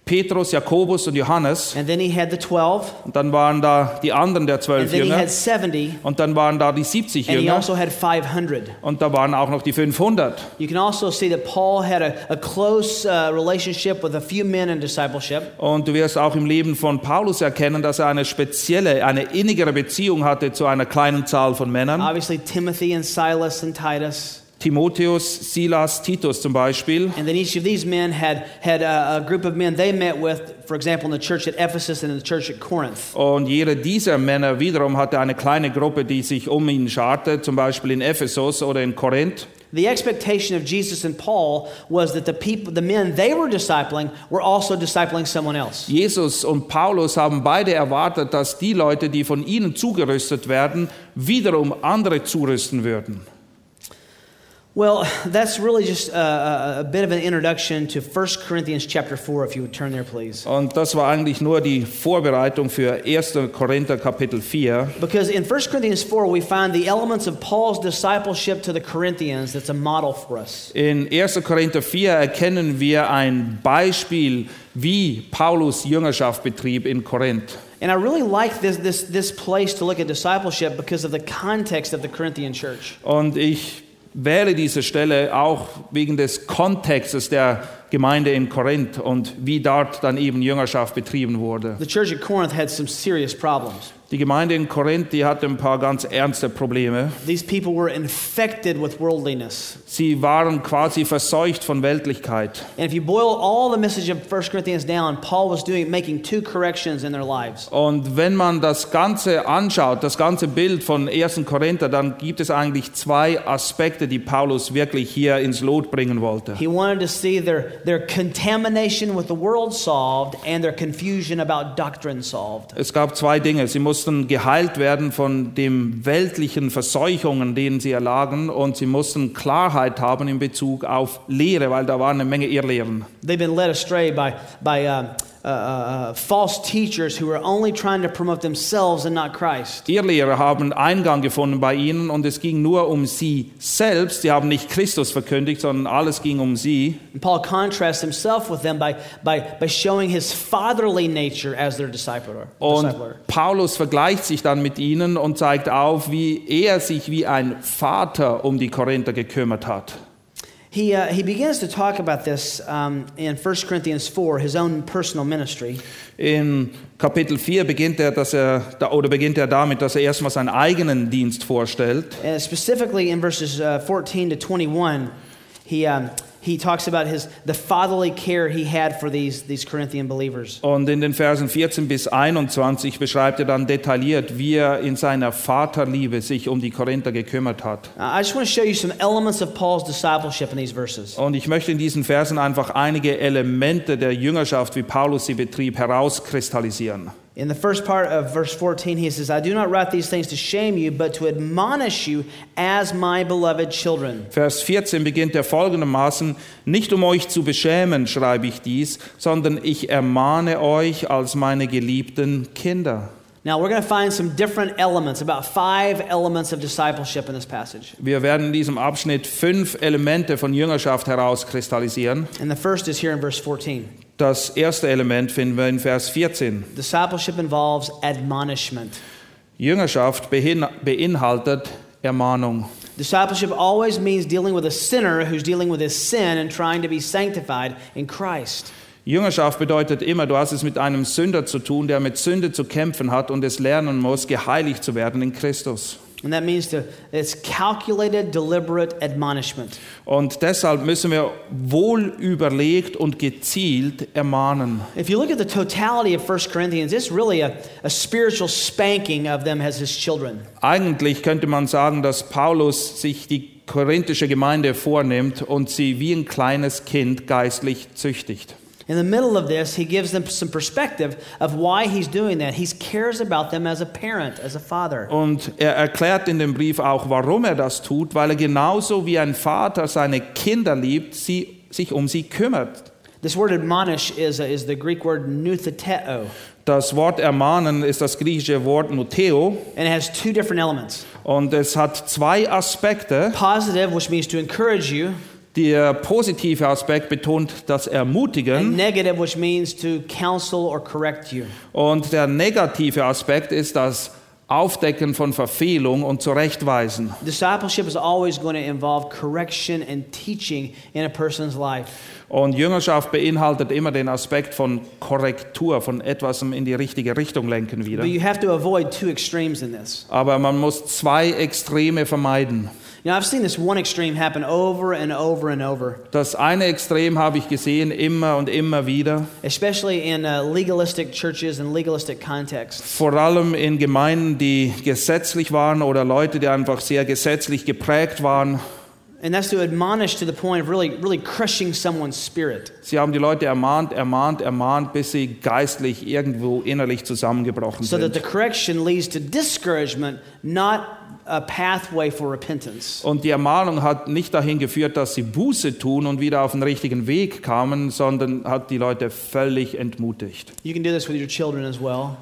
Petrus, Jakobus und Johannes. and then he had the 12, Und dann waren da die anderen der and zwölf then he Jünger. had 70, Und dann waren da die 70 and he Jünger. also had 500. Und da waren auch noch die 500. You can also see that Paul had a, a close uh, relationship with a few men in discipleship. Und du wirst auch im Leben von Paulus erkennen, dass er eine spezielle, eine innigere Beziehung hatte zu einer kleinen Zahl von Männern. Obviously, Timothy and Silas and Titus. Timotheus, Silas, Titus zum Beispiel. And then each of these men had, had a, a group of men they met with, for example, in the church at Ephesus and in the church at Corinth. Und jeder dieser Männer wiederum hatte eine kleine Gruppe, die sich um ihn scharte, zum Beispiel in Ephesus oder in Korinth. The expectation of Jesus and Paul was that the people, the men they were discipling, were also discipling someone else. Jesus und Paulus haben beide erwartet, dass die Leute, die von ihnen zugerüstet werden, wiederum andere zurüsten würden. Well, that's really just a, a, a bit of an introduction to 1 Corinthians chapter 4, if you would turn there, please. Und das war eigentlich nur die Vorbereitung für 1. Korinther Kapitel 4. Because in 1 Corinthians 4, we find the elements of Paul's discipleship to the Corinthians that's a model for us. In 1. Korinther 4 erkennen wir ein Beispiel, wie Paulus Jüngerschaft betrieb in Korinth. And I really like this, this, this place to look at discipleship because of the context of the Corinthian church. Und ich wähle diese Stelle auch wegen des Kontextes der Gemeinde in Korinth und wie dort dann eben Jüngerschaft betrieben wurde. The church at Corinth had some serious problems. Die Gemeinde in Korinth, die hatte ein paar ganz ernste Probleme. These people were infected with worldliness. Sie waren quasi verseucht von Weltlichkeit. And if you boil all the message of 1 Corinthians down, Paul was doing making two corrections in their lives. Und wenn man das Ganze anschaut, das ganze Bild von 1. Korinther, dann gibt es eigentlich zwei Aspekte, die Paulus wirklich hier ins Lot bringen wollte. He wanted to see their, their contamination with the world solved and their confusion about doctrine solved. Es gab zwei Dinge. Sie mussten geheilt werden von den weltlichen Verseuchungen, denen sie erlagen, und sie mussten Klarheit haben in Bezug auf Lehre, weil da waren eine Menge Irrlehren. They've been led astray by, by uh, uh, uh, false teachers who are only trying to promote themselves and not Christ. Irrlehrer haben Eingang gefunden bei ihnen und es ging nur um sie selbst. Sie haben nicht Christus verkündigt, sondern alles ging um sie. And Paul contrasts himself with them by, by, by showing his fatherly nature as their discipler. Und. Paulus vergleicht sich dann mit ihnen und zeigt auf, wie er sich wie ein Vater um die Korinther gekümmert hat. He, uh, he begins to talk about this um, in 1 Corinthians 4, his own personal ministry. In Kapitel 4 beginnt er, dass er, oder beginnt er damit, dass er erstmal seinen eigenen Dienst vorstellt. And specifically in verses uh, 14 to 21, he, um, he talks about his the fatherly care he had for these these Corinthian believers. Und in den Versen 14 bis 21 beschreibt er dann detailliert, wie er in seiner Vaterliebe sich um die Korinther gekümmert hat. Uh, I just want to show you some elements of Paul's discipleship in these verses. Und ich möchte in diesen Versen einfach einige Elemente der Jüngerschaft, wie Paulus sie betrieb, herauskristallisieren. In the first part of verse 14, he says, I do not write these things to shame you, but to admonish you as my beloved children. Vers 14 beginnt er folgendermaßen, nicht um euch zu beschämen schreibe ich dies, sondern ich ermahne euch als meine geliebten Kinder. Now, we're going to find some different elements, about five elements of discipleship in this passage. Wir werden in diesem Abschnitt fünf Elemente von Jüngerschaft herauskristallisieren. And the first is here in verse 14. Das erste Element finden wir in Vers 14. Discipleship involves admonishment. Jüngerschaft beinhaltet Ermahnung. Discipleship always means dealing with a sinner who's dealing with his sin and trying to be sanctified in Christ. Jüngerschaft bedeutet immer, du hast es mit einem Sünder zu tun, der mit Sünde zu kämpfen hat und es lernen muss, geheiligt zu werden in Christus. And that means to it's calculated, deliberate admonishment. Und deshalb müssen wir wohl überlegt und gezielt ermahnen. If you look at the totality of 1 Corinthians, it's really a, a spiritual spanking of them as his children. Eigentlich könnte man sagen, dass Paulus sich die korinthische Gemeinde vornimmt und sie wie ein kleines Kind geistlich züchtigt. In the middle of this, he gives them some perspective of why he's doing that. He cares about them as a parent, as a father. Und er erklärt in dem Brief auch, warum er das tut, weil er genauso wie ein Vater seine Kinder liebt, sie, sich um sie kümmert. This word admonish is, is the Greek word nutheteo, Das Wort ermahnen ist das griechische Wort nuteo and it has two different elements. und es hat zwei Aspekte. Positive, which means to encourage you, Der positive Aspekt betont das Ermutigen negative, which means to counsel or correct you. und der negative Aspekt ist das Aufdecken von Verfehlung und Zurechtweisen. Discipleship is always going to involve correction and teaching in a person's life. Und Jüngerschaft beinhaltet immer den Aspekt von Korrektur, von etwas in die richtige Richtung lenken wieder. But you have to avoid two extremes in this. Aber man muss zwei Extreme vermeiden. You know, I've seen this one extreme happen over and over and over, Das eine Extrem habe ich gesehen immer und immer wieder, especially in uh, legalistic churches and legalistic contexts. vor allem in Gemeinden, die gesetzlich waren oder Leute, die einfach sehr gesetzlich geprägt waren. And that's to admonish to the point of really, really crushing someone's spirit. Sie haben die Leute ermahnt, ermahnt, ermahnt, bis sie geistlich irgendwo innerlich zusammengebrochen So that the sind. correction leads to discouragement, not a pathway for repentance. Und die Ermahnung hat nicht dahin geführt, dass sie Buße tun und wieder auf den richtigen Weg kamen, sondern hat die Leute völlig entmutigt. You can do this with your children as well,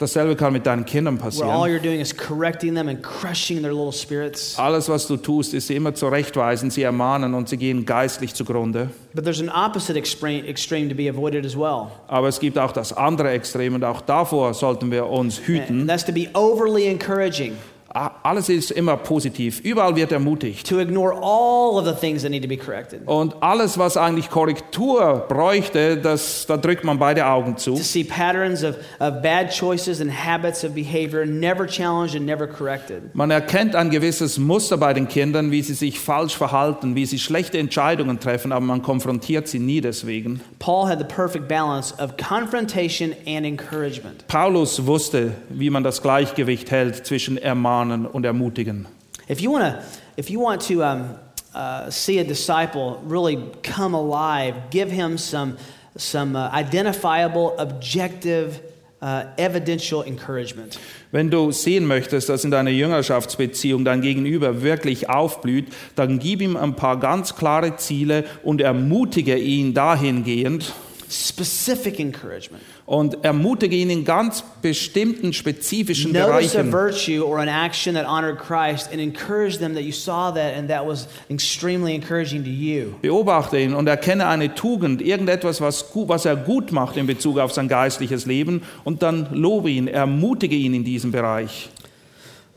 Dasselbe kann mit deinen Kindern passieren. you're doing is correcting them and crushing their little spirits. Alles, was du tust, ist sie immer zurechtweisen, sie ermahnen und sie gehen geistlich zugrunde. But there's an opposite extreme, extreme to be avoided as well. Aber es gibt auch das andere Extrem und auch davor sollten wir uns And hüten. that's to be overly encouraging, Alles ist immer positiv, überall wird ermutigt. to ignore all of the things that need to be corrected, Und alles, was eigentlich Korrektur bräuchte, das, da drückt man beide Augen zu. to see patterns of, of bad choices and habits of behavior never challenged and never corrected. Man erkennt ein gewisses Muster bei den Kindern, wie sie sich falsch verhalten, wie sie schlechte Entscheidungen treffen, aber man konfrontiert sie nie deswegen. Paul had the perfect balance of confrontation and encouragement. Paulus wusste, wie man das Gleichgewicht hält zwischen Ermahnen und Ermutigen. If you want to, if you want to um, uh, see a disciple really come alive, give him some, some uh, identifiable, objective, uh, evidential encouragement. Wenn du sehen möchtest, dass in deiner Jüngerschaftsbeziehung dein Gegenüber wirklich aufblüht, dann gib ihm ein paar ganz klare Ziele und ermutige ihn dahingehend Specific encouragement. und ermutige ihn in ganz bestimmten spezifischen Notice a Bereichen. virtue or an action that honored Christ and encourage them that you saw that and that was extremely encouraging to you. Beobachte ihn und erkenne eine Tugend, irgendetwas, was, was er gut macht in Bezug auf sein geistliches Leben und dann lobe ihn, ermutige ihn in diesem Bereich.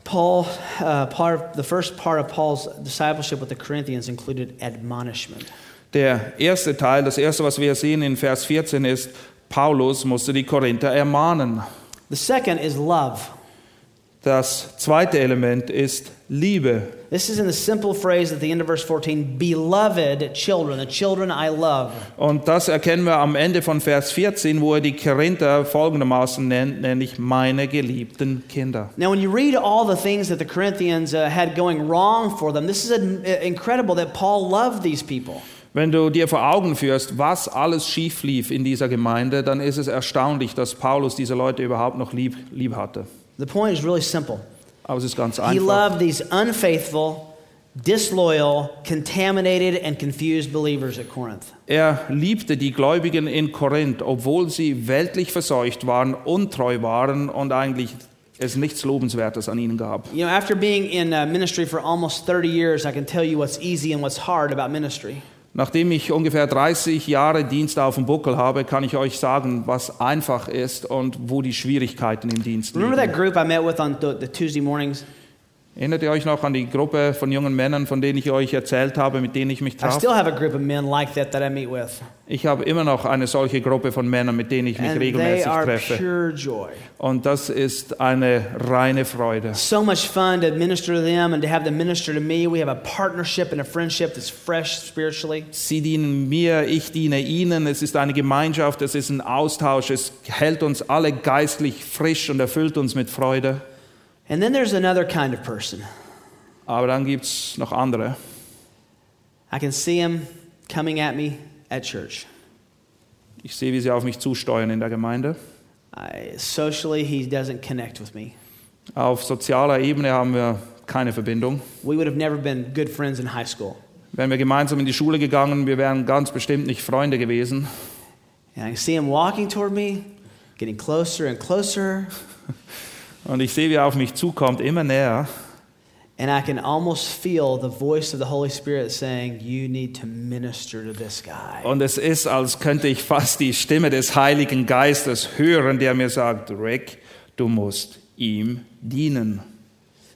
Paul, uh, part of, the first part of Paul's discipleship with the Corinthians included admonishment. Der erste Teil, das erste, was wir sehen in Vers 14 ist, Paulus musste die Korinther ermahnen. The second is love. Das zweite Element ist Liebe. This is in the simple phrase at the end of verse 14 Beloved children, the children I love. Und das erkennen wir am Ende von Vers 14, wo er die Korinther folgendermaßen nennt, nämlich meine geliebten Kinder. Now, when you read all the things that the Corinthians uh, had going wrong for them, this is an- uh, incredible that Paul loved these people. Wenn du dir vor Augen führst, was alles schief lief in dieser Gemeinde, dann ist es erstaunlich, dass Paulus diese Leute überhaupt noch lieb, lieb hatte. The point is really simple. Aber es ist ganz He einfach. loved these unfaithful, disloyal, contaminated, and confused believers at Corinth. Er liebte die Gläubigen in Korinth, obwohl sie weltlich verseucht waren, untreu waren und eigentlich es nichts Lobenswertes an ihnen gab. You know, after being in uh, ministry for almost 30 years, I can tell you what's easy and what's hard about ministry. Nachdem ich ungefähr 30 Jahre Dienst auf dem Buckel habe, kann ich euch sagen, was einfach ist und wo die Schwierigkeiten im Dienst Remember that liegen. group I met with on the Tuesday mornings? Erinnert ihr euch noch an die Gruppe von jungen Männern, von denen ich euch erzählt habe, mit denen ich mich traf? like that that. Ich habe immer noch eine solche Gruppe von Männern, mit denen ich mich And regelmäßig treffe. Und das ist eine reine Freude. So much fun to minister to them and to have them minister to me. We have a partnership and a friendship that's fresh spiritually. Sie dienen mir, ich diene ihnen. Es ist eine Gemeinschaft, es ist ein Austausch. Es hält uns alle geistlich frisch und erfüllt uns mit Freude. And then there's another kind of person. Aber dann gibt es noch andere. I can see him coming at me at church. Ich sehe, wie sie auf mich zusteuern in der Gemeinde. I, socially, he doesn't connect with me. Auf sozialer Ebene haben wir keine Verbindung. We would have never been good friends in high school. Wären wir gemeinsam in die Schule gegangen, wir wären ganz bestimmt nicht Freunde gewesen. And I can see him walking toward me, getting closer and closer. Und ich sehe, wie er auf mich zukommt, immer näher. And I can almost feel the voice of the Holy Spirit saying, You need to minister to this guy. Und es ist, als könnte ich fast die Stimme des Heiligen Geistes hören, der mir sagt, Rick, du musst ihm dienen.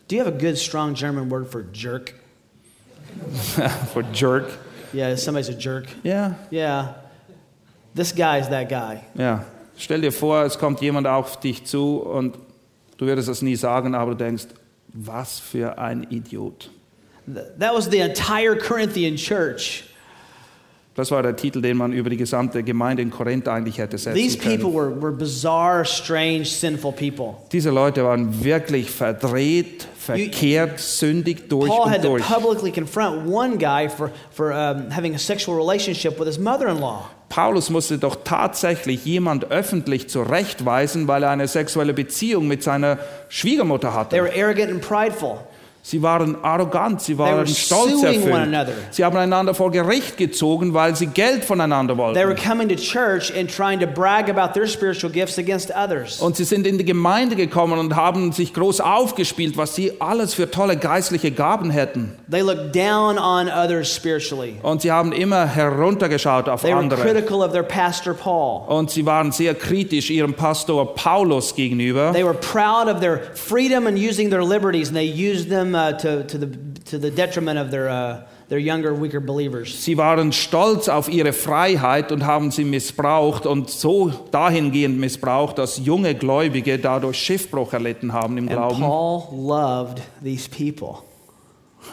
Do you have a good, strong German word for jerk? For jerk. Yeah, somebody's a jerk. Ja, Yeah. This guy's that guy. ja. Stell dir vor, es kommt jemand auf dich zu und du würdest es nie sagen, aber du denkst, was für ein Idiot. Th- That was the entire Corinthian church. Das war der Titel, den man über die gesamte Gemeinde in Korinth eigentlich hätte setzen These people können. were, were bizarre, strange, sinful people. Diese Leute waren wirklich verdreht, verkehrt, sündig durch Paul und had to durch. publicly confront one guy for, for um, having a sexual relationship with his mother in law. Paulus musste doch tatsächlich jemand öffentlich zurechtweisen, weil er eine sexuelle Beziehung mit seiner Schwiegermutter They were hatte. arrogant and prideful. Sie waren arrogant, sie waren stolz suing one erfüllt. another. Sie haben einander vor Gericht gezogen, weil sie Geld voneinander They were wollten. coming to church and trying to brag about their spiritual gifts against others. Und sie sind in die Gemeinde gekommen und haben sich groß aufgespielt, was sie alles für tolle geistliche Gaben hätten. They looked down on others spiritually. Und sie haben immer heruntergeschaut auf andere. critical of their pastor Paul. Und sie waren sehr kritisch ihrem Pastor Paulus gegenüber. They were proud of their freedom and using their liberties, and they used them uh, to, to, the, to the detriment of their, uh, their younger, weaker believers. Sie waren stolz auf ihre Freiheit und haben sie missbraucht und so dahingehend missbraucht, dass junge Gläubige dadurch Schiffbruch erlitten haben im And Glauben. Paul loved these people.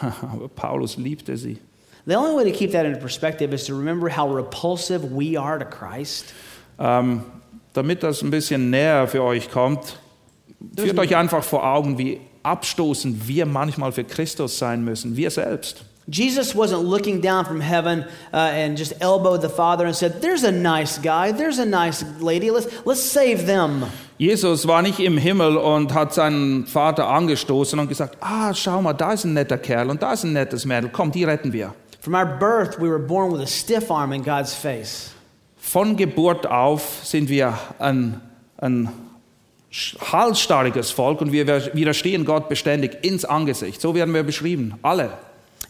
Aber Paulus liebte sie. The only way to keep that into perspective is to remember how repulsive we are to Christ. Ähm, damit das ein bisschen näher für euch kommt, führt euch einfach vor Augen, wie abstoßend wir manchmal für Christus sein müssen, wir selbst. Jesus wasn't looking down from heaven uh, and just elbowed the Father and said, There's a nice guy, there's a nice lady, let's, let's save them. Jesus war nicht im Himmel und hat seinen Vater angestoßen und gesagt, ah, schau mal, da ist ein netter Kerl und da ist ein nettes Mädel, komm, die retten wir. From our birth, we were born with a stiff arm in God's face. Von Geburt auf sind wir ein, sch- halsstarriges Volk und wir widerstehen Gott beständig ins Angesicht. So werden wir beschrieben, alle.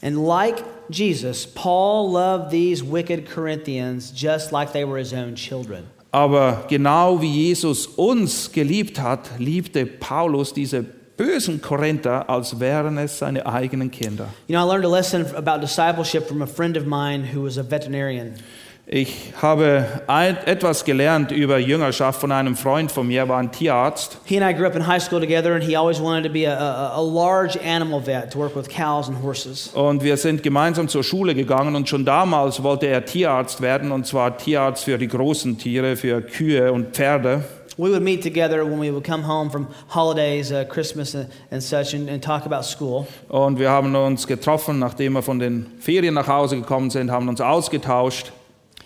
And like Jesus, Paul loved these wicked Corinthians just like they were his own children. Aber genau wie Jesus uns geliebt hat, liebte Paulus diese bösen Korinther, als wären es seine eigenen Kinder. You know, I learned a lesson about discipleship from a friend of mine who was a veterinarian. Ich habe etwas gelernt über Jüngerschaft von einem Freund von mir, er war ein Tierarzt. He and I grew up in high school together, and he always wanted to be a, a, a large animal vet to work with cows and horses. Und wir sind gemeinsam zur Schule gegangen und schon damals wollte er Tierarzt werden und zwar Tierarzt für die großen Tiere, für Kühe und Pferde. We would meet together when we would come home from holidays, uh, Christmas, and, and such, and, and talk about school. Und wir haben uns getroffen, nachdem wir von den Ferien nach Hause gekommen sind, haben uns ausgetauscht.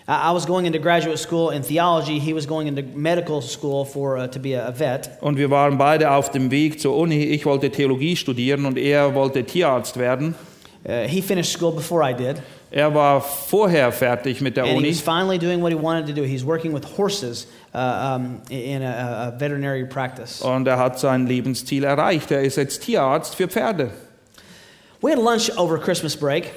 I, was going into graduate school in theology. He was going into medical school for uh, to be a, vet. Und wir waren beide auf dem Weg zur Uni. Ich wollte Theologie studieren und er wollte Tierarzt werden. Uh, he finished school before I did, Er war vorher fertig mit der and Uni was finally doing what he wanted to do. He's working with horses uh, um, in a, a veterinary practice. und er hat sein Lebensziel erreicht. Er ist jetzt Tierarzt für Pferde. We had lunch over Christmas break,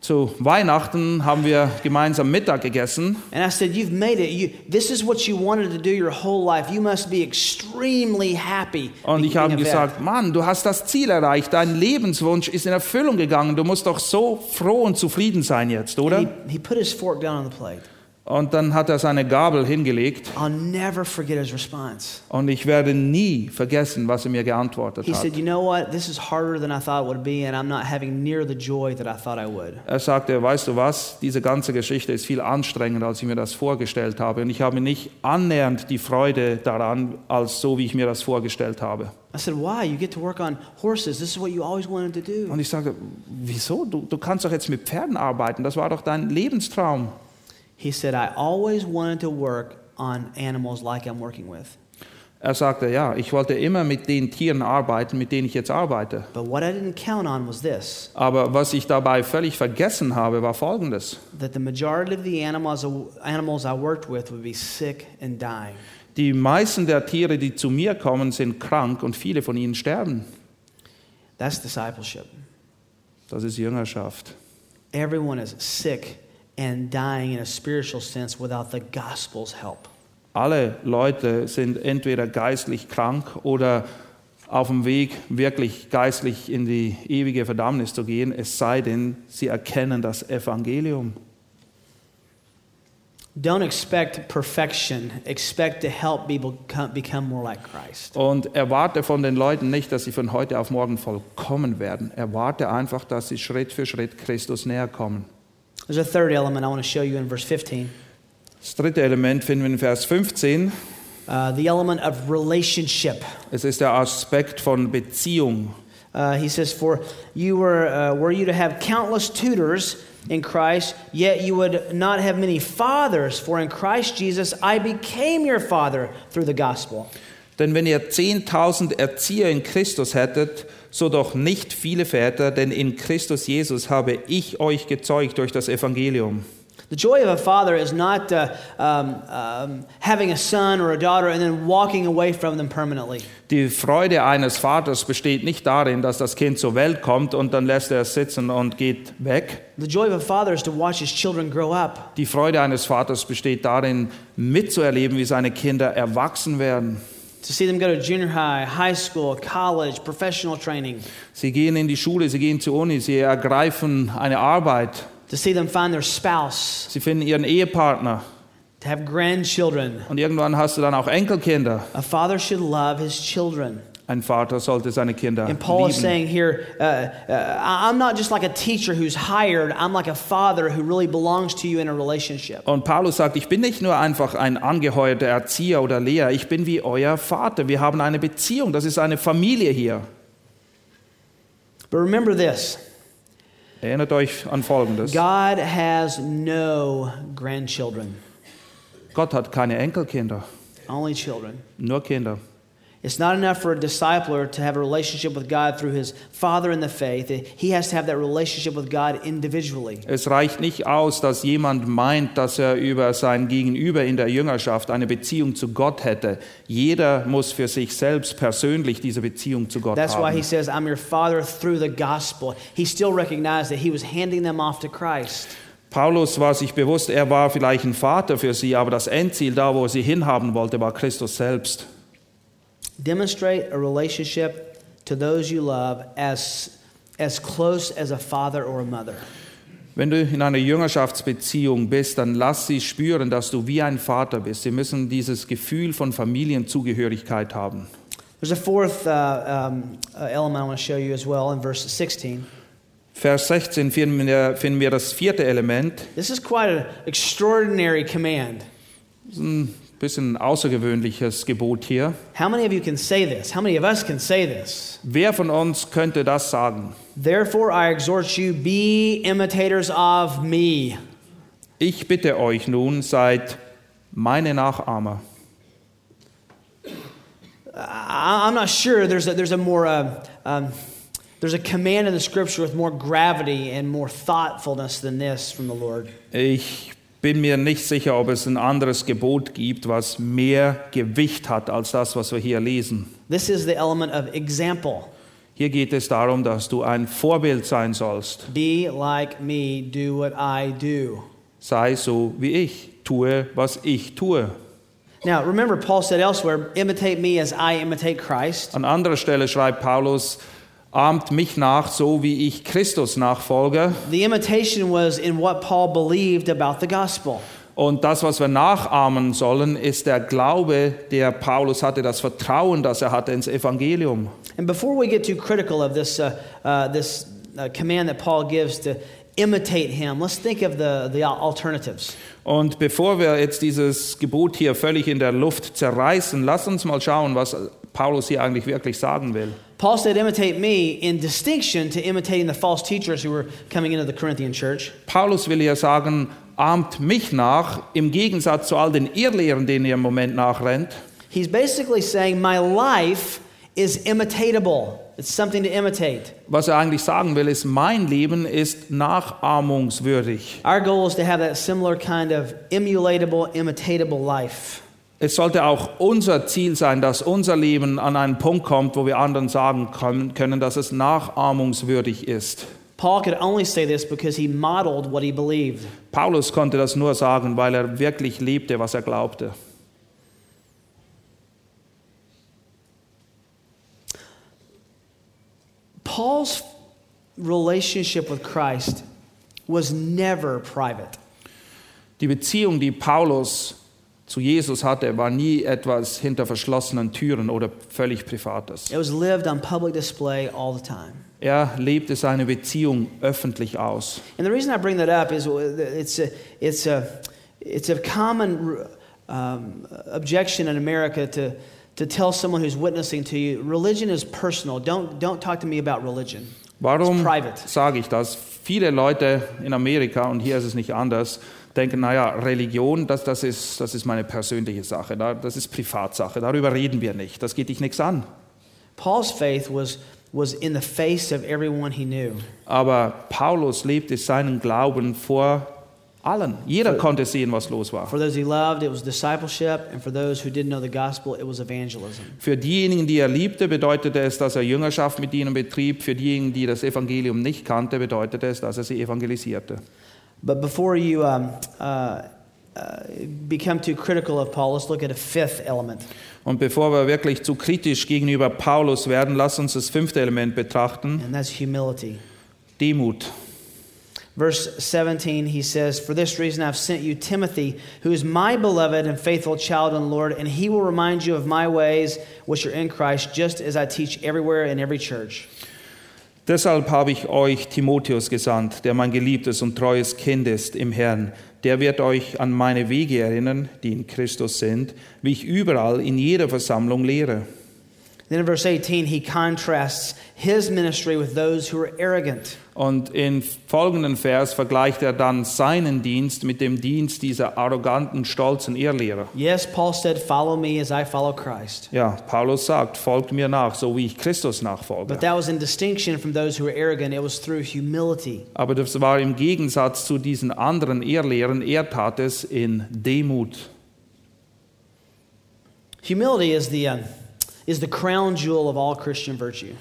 Zu Weihnachten haben wir gemeinsam Mittag gegessen and I said, "You've made it. You, this is what you wanted to do your whole life. You must be extremely happy." und ich habe being a vet." gesagt, Mann, du hast das Ziel erreicht, dein Lebenswunsch ist in Erfüllung gegangen, du musst doch so froh und zufrieden sein jetzt, And oder? He, he put his fork down on the plate. Und dann hat er seine Gabel hingelegt I'll never forget his response. und ich werde nie vergessen, was er mir geantwortet He hat. said, You know what? This is harder than I thought it would be, and I'm not having near the joy that I thought I would. Er sagte, weißt du was, diese ganze Geschichte ist viel anstrengender, als ich mir das vorgestellt habe. Und ich habe nicht annähernd die Freude daran, als so, wie ich mir das vorgestellt habe. I said, Why? You get to work on horses. This is what you always wanted to do. Und ich sagte, wieso? Du, du kannst doch jetzt mit Pferden arbeiten. Das war doch dein Lebenstraum. He said, I always wanted to work on animals like I'm working with. Er sagte, ja, ich wollte immer mit den Tieren arbeiten, mit denen ich jetzt arbeite. But what I didn't count on was this Aber was ich dabei völlig vergessen habe, war Folgendes. that the majority of the animals, animals I worked with would be sick and dying. Die meisten der Tiere, die zu mir kommen, sind krank und viele von ihnen sterben. That's discipleship. Das ist Jüngerschaft. Everyone is sick and dying in a spiritual sense without the gospel's help. Alle Leute sind entweder geistlich krank oder auf dem Weg, wirklich geistlich in die ewige Verdammnis zu gehen, es sei denn, sie erkennen das Evangelium. Don't expect perfection. Expect to help people become, more like Christ. Und erwarte von den Leuten nicht, dass sie von heute auf morgen vollkommen werden. Erwarte einfach, dass sie Schritt für Schritt Christus näher kommen. There's a third element I want to show you in verse 15 Das dritte Element finden wir in Vers 15. uh, the element of relationship. Es ist der Aspekt von Beziehung. Uh, he says, For you were, uh, were you to have countless tutors in Christ, yet you would not have many fathers, for in Christ Jesus I became your father through the gospel. Denn wenn ihr 10.000 Erzieher in Christus hättet, so doch nicht viele Väter, denn in Christus Jesus habe ich euch gezeugt durch das Evangelium. The joy of a father is not uh, um, um, having a son or a daughter and then walking away from them permanently. Die Freude eines Vaters besteht nicht darin, dass das Kind zur Welt kommt und dann lässt er es sitzen und geht weg. The joy of a father is to watch his children grow up. Die Freude eines Vaters besteht darin, mitzuerleben, wie seine Kinder erwachsen werden. To see them go to junior high, high school, college, professional training. Sie gehen in die Schule, sie gehen zur Uni, sie ergreifen eine Arbeit, To see them find their spouse, sie finden ihren Ehepartner to have grandchildren. und irgendwann hast du dann auch Enkelkinder. A father should love his children. Ein Vater sollte seine Kinder And Paul is lieben. saying here, uh, uh, I'm not just like a teacher who's hired, I'm like a father who really belongs to you in a relationship. Und Paulus sagt, ich bin nicht nur einfach ein angeheuerter Erzieher oder Lehrer, ich bin wie euer Vater. Wir haben eine Beziehung, das ist eine Familie hier. But remember this Erinnert euch an Folgendes. God has no grandchildren, Gott hat keine Enkelkinder, only children. nur Kinder. It's not enough for a discipler to have a relationship with God through his father in the faith. He has to have that relationship with God individually. Es reicht nicht aus, dass jemand meint, dass er über sein Gegenüber in der Jüngerschaft eine Beziehung zu Gott hätte. Jeder muss für sich selbst persönlich diese Beziehung zu Gott That's why he haben. says, I'm your father through the gospel. He still recognized that he was handing them off to Christ. Paulus war sich bewusst, er war vielleicht ein Vater für sie, aber das Endziel, da wo er sie hinhaben wollte, war Christus selbst. Demonstrate a relationship to those you love as, as close as a father or a mother. Wenn du in einer Jüngerschaftsbeziehung bist, dann lass sie spüren, dass du wie ein Vater bist. Sie müssen dieses Gefühl von Familienzugehörigkeit haben. There's a fourth uh, um, uh, element I want to show you as well in verse 16. Vers 16 finden wir, finden wir das vierte Element. This is quite an extraordinary command. Das ist ein bisschen ein außergewöhnliches Gebot hier. How many of you can say this? How many of us can say this? Wer von uns könnte das sagen? Therefore, I exhort you, be imitators of me. Ich bitte euch nun, seid meine Nachahmer. I'm not sure there's a, there's a more uh, um, there's a command in the scripture with more gravity and more thoughtfulness than this from the Lord. Ich bin mir nicht sicher, ob es ein anderes Gebot gibt, was mehr Gewicht hat als das, was wir hier lesen. This is the element of example. Hier geht es darum, dass du ein Vorbild sein sollst. Be like me, do what I do. Sei so wie ich, tue, was ich tue. Now, remember, Paul said elsewhere, imitate me as I imitate Christ. An anderer Stelle schreibt Paulus, ahmt mich nach, so wie ich Christus nachfolge. The imitation was in what Paul believed about the gospel. Und das, was wir nachahmen sollen, ist der Glaube, der Paulus hatte, das Vertrauen, das er hatte ins Evangelium. And before we get too critical of this, uh, uh, this uh, command that Paul gives to imitate him, let's think of the, the alternatives. Und bevor wir jetzt dieses Gebot hier völlig in der Luft zerreißen, lass uns mal schauen, was Paulus hier eigentlich wirklich sagen will. Paul said, imitate me in distinction to imitating the false teachers who were coming into the Corinthian church. Paulus will hier sagen, ahmt mich nach, im Gegensatz zu all den Irrlehren, denen ihr im Moment nachrennt. He's basically saying, My life is imitatable. It's something to imitate. Was er eigentlich sagen will, ist, mein Leben ist nachahmungswürdig. Our goal is to have that similar kind of emulatable, imitatable life. Es sollte auch unser Ziel sein, dass unser Leben an einen Punkt kommt, wo wir anderen sagen können, dass es nachahmungswürdig ist. Paul could only say this because he modeled what he believed. Paulus konnte das nur sagen, weil er wirklich lebte, was er glaubte. Paul's relationship with Christ was never private. Die Beziehung, die Paulus zu Jesus hatte, war nie etwas hinter verschlossenen Türen oder völlig Privates. It was lived on public display all the time. Er lebte seine Beziehung öffentlich aus. And the reason I bring that up is it's a, it's a, it's a common um, objection in America to, to tell someone who's witnessing to you, religion is personal. Don't, don't talk to me about religion. Warum sage ich das? Viele Leute in Amerika, und hier ist es nicht anders, denken, naja, Religion, das, das, ist, das ist meine persönliche Sache, da- das ist Privatsache, darüber reden wir nicht, das geht dich nichts an. Paul's faith was, was in the face of everyone he knew. Aber Paulus lebte seinen Glauben vor allen. Jeder konnte sehen, was los war. For those he loved, it was discipleship, and for those who didn't know the gospel, it was evangelism. Für diejenigen, die er liebte, bedeutete es, dass er Jüngerschaft mit ihnen betrieb. Für diejenigen, die das Evangelium nicht kannte, bedeutete es, dass er sie evangelisierte. But before you um, uh, uh, become too critical of Paul, let's look at a fifth element. Und bevor wir wirklich zu kritisch gegenüber Paulus werden, lass uns das fünfte Element betrachten, and that's humility. Demut. Verse 17, he says, For this reason I've sent you Timothy, who is my beloved and faithful child in the Lord, and he will remind you of my ways which are in Christ, just as I teach everywhere in every church. Deshalb habe ich euch Timotheus gesandt, der mein geliebtes und treues Kind ist im Herrn. Der wird euch an meine Wege erinnern, die in Christus sind, wie ich überall in jeder Versammlung lehre. Then in verse 18, he contrasts his ministry with those who are arrogant. Und in folgenden Vers vergleicht er dann seinen Dienst mit dem Dienst dieser arroganten, stolzen Irrlehrer. Yes, Paul said, Follow me as I follow Christ. Ja, Paulus sagt, folgt mir nach, so wie ich Christus nachfolge. But that was in distinction from those who were arrogant. It was through humility. Aber das war im Gegensatz zu diesen anderen Irrlehren, er tat es in Demut. Humility is the, um, is the crown jewel of all Christian virtue.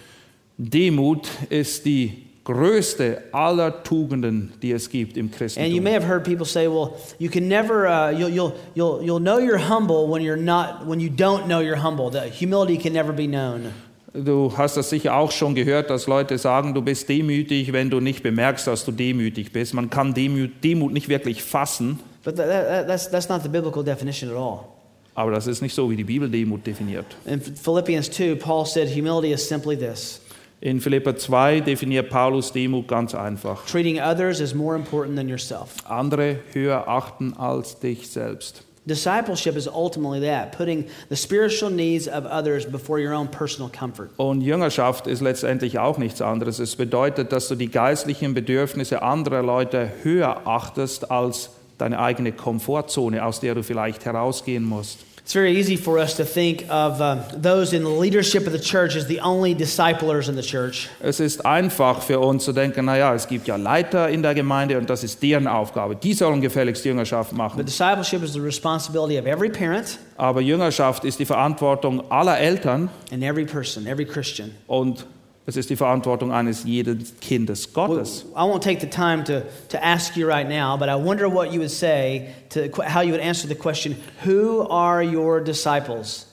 Demut ist die größte aller Tugenden, die es gibt im And you Christentum. may have heard people say, well, you can never, uh, you'll, you'll, you'll, you'll know you're humble when you're not, when you don't know you're humble. The humility can never be known. Du hast das sicher auch schon gehört, dass Leute sagen, du bist demütig, wenn du nicht bemerkst, dass du demütig bist. Man kann Demut, Demut nicht wirklich fassen, But that, that, that's, that's not the biblical definition at all. Aber das ist nicht so, wie die Bibel Demut definiert. In Philippians 2, Paul said humility is simply this In Philipper 2 definiert Paulus Demut ganz einfach. treating others as more important than yourself. Andere höher achten als dich selbst. Discipleship is ultimately that putting the spiritual needs of others before your own personal comfort. Und Jüngerschaft ist letztendlich auch nichts anderes. Es bedeutet, dass du die geistlichen Bedürfnisse anderer Leute höher achtest als deine eigene Komfortzone, aus der du vielleicht herausgehen musst. It's very easy for us to think of uh, those in the leadership of the church as the only disciplers in the church. Es ist einfach für uns zu denken, naja, es gibt ja Leiter in der Gemeinde und das ist deren Aufgabe. Die sollen gefälligst Jüngerschaft But machen. discipleship is the responsibility of every parent Aber Jüngerschaft ist die Verantwortung aller Eltern and every person, every Christian. und es ist die Verantwortung eines jeden Kindes Gottes. I won't take the time to, to ask you right now, but I wonder what you would say to how you would answer the question Who are your disciples?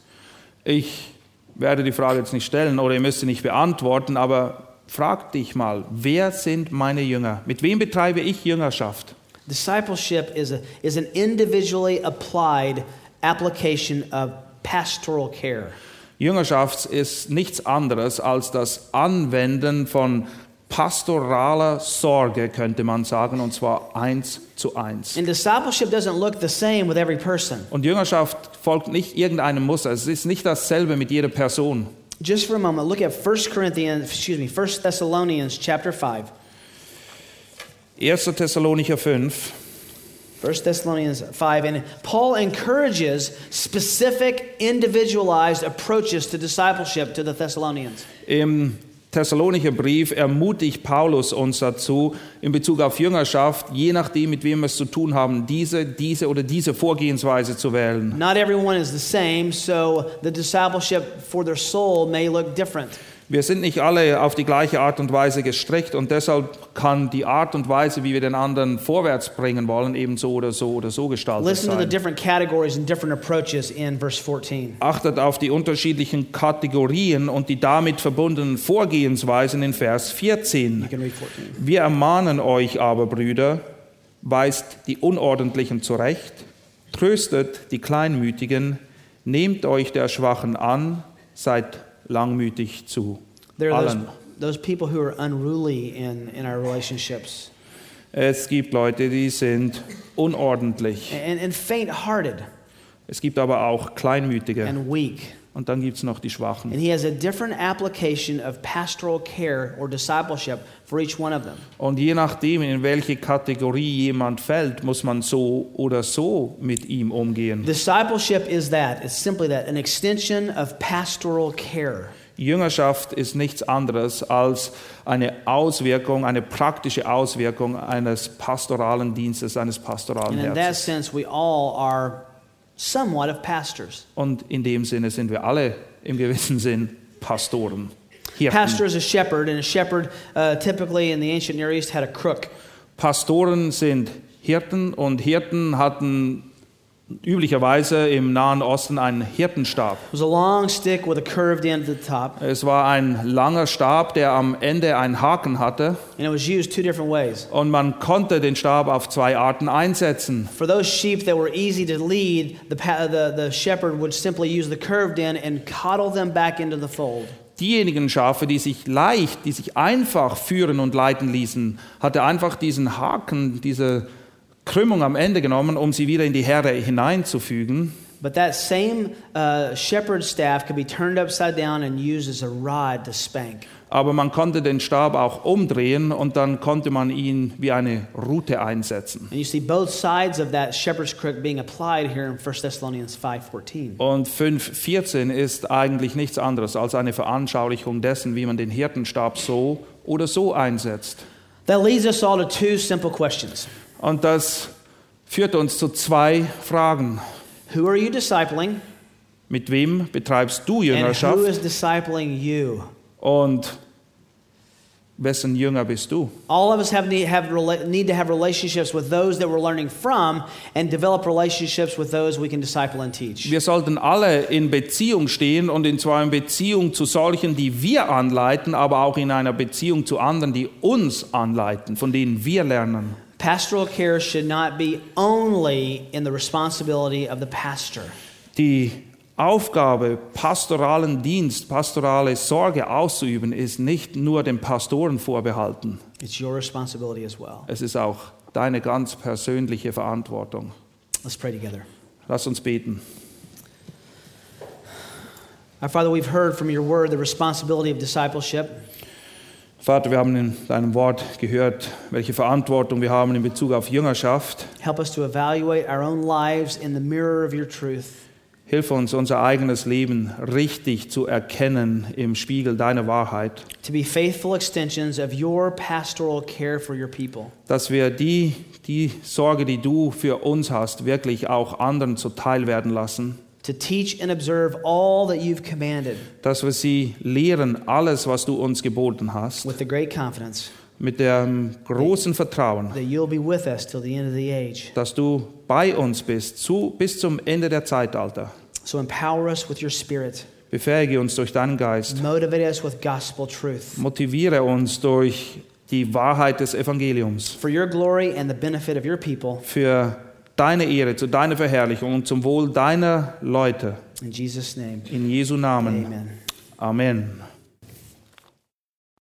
Ich werde die Frage jetzt nicht stellen oder ihr müsst sie nicht beantworten, aber frag dich mal, wer sind meine Jünger? Mit wem betreibe ich Jüngerschaft? Discipleship is, a, is an individually applied application of pastoral care. Jüngerschaft ist nichts anderes als das Anwenden von pastoraler Sorge, könnte man sagen, und zwar eins zu eins. And discipleship doesn't look the same with every person. Und Jüngerschaft folgt nicht irgendeinem Muster. Es ist nicht dasselbe mit jeder Person. Just for a moment, look at 1 Corinthians, excuse me, 1 Thessalonians chapter 5. 1. Thessalonicher 5. 1 Thessalonians 5. And Paul encourages specific, individualized approaches to discipleship to the Thessalonians. Im Thessalonicher Brief ermutigt Paulus uns dazu, in Bezug auf Jüngerschaft, je nachdem, mit wem wir es zu tun haben, diese, diese oder diese Vorgehensweise zu wählen. Not everyone is the same, so the discipleship for their soul may look different. Wir sind nicht alle auf die gleiche Art und Weise gestrickt und deshalb kann die Art und Weise, wie wir den anderen vorwärts bringen wollen, eben so oder so oder so gestaltet Listen to the sein. different categories and different approaches in verse 14. Achtet auf die unterschiedlichen Kategorien und die damit verbundenen Vorgehensweisen in Vers 14. You can read 14. Wir ermahnen euch aber, Brüder, weist die Unordentlichen zurecht, tröstet die Kleinmütigen, nehmt euch der Schwachen an, seid langmütig zu There are those, allen. those people who are unruly in, in our relationships Es gibt Leute, die sind unordentlich. and, and faint hearted Es gibt aber auch Kleinmütige. and weak. Und dann gibt es noch die Schwachen. And he has a different application of pastoral care or discipleship for each one of them. Und je nachdem, in welche Kategorie jemand fällt, muss man so oder so mit ihm umgehen. Discipleship is that, it's simply that, an extension of pastoral care. Jüngerschaft ist nichts anderes als eine Auswirkung, eine praktische Auswirkung eines pastoralen Dienstes, eines pastoralen And in that Herzens. Somewhat of pastors. Und in dem Sinne sind wir alle im gewissen Sinn Pastoren. Hirten. Pastor is a shepherd, and a shepherd uh, typically in the ancient Near East had a crook. Pastoren sind Hirten und Hirten hatten üblicherweise im Nahen Osten einen Hirtenstab. It was a long stick with a curved end at the top, Es war ein langer Stab, der am Ende einen Haken hatte and it was used two different ways. und man konnte den Stab auf zwei Arten einsetzen. For those sheep that were easy to lead, the, the, the shepherd would simply use the curved end and coddle them back into the fold. Diejenigen Schafe, die sich leicht, die sich einfach führen und leiten ließen, hatte einfach diesen Haken, diese Krümmung am Ende genommen, um sie wieder in die Herde hineinzufügen. But that same uh, shepherd's staff could be turned upside down and used as a rod to spank. Aber man konnte den Stab auch umdrehen und dann konnte man ihn wie eine Rute einsetzen. And you see both sides of that shepherd's crook being applied here in 1 Thessalonians 5:14. Und 5.14 ist eigentlich nichts anderes als eine Veranschaulichung dessen, wie man den Hirtenstab so oder so einsetzt. That leads us all to two simple questions. Und das führt uns zu zwei Fragen. Who are you discipling? Mit wem betreibst du And who Jüngerschaft? is discipling you? Und wessen Jünger bist du? All of us have need, have need to have relationships with those that we're learning from and develop relationships with those we can disciple and teach. Wir sollten alle in Beziehung stehen und in zwar in Beziehung zu solchen, die wir anleiten, aber auch in einer Beziehung zu anderen, die uns anleiten, von denen wir lernen. Pastoral care should not be only in the responsibility of the pastor. Die Aufgabe, pastoralen Dienst, pastorale Sorge auszuüben, ist nicht nur den Pastoren vorbehalten. It's your responsibility as well. Es ist auch deine ganz persönliche Verantwortung. Let's pray together. Lass uns beten. Our Father, we've heard from your word the responsibility of discipleship. Vater, wir haben in deinem Wort gehört, welche Verantwortung wir haben in Bezug auf Jüngerschaft. Help us to evaluate our own lives in the mirror of your truth. Hilf uns, unser eigenes Leben richtig zu erkennen im Spiegel deiner Wahrheit, to be faithful extensions of your pastoral care for your people. dass wir die, die Sorge, die du für uns hast, wirklich auch anderen zuteil werden lassen, To teach and observe all that you've commanded dass wir sie lehren, alles, was du uns geboten hast, with the great confidence mit dem großen Vertrauen, that you'll be with us till the end of the age. dass du bei uns bist, zu, bis zum Ende der Zeitalter. So empower us with your spirit. Befähige uns durch deinen Geist. Motivate us with gospel truth Motiviere uns durch die Wahrheit des Evangeliums for your glory and the benefit of your people. für deine Ehre, zu deiner Verherrlichung und zum Wohl deiner Leute. In Jesus' name, In Jesu Namen. amen. Amen.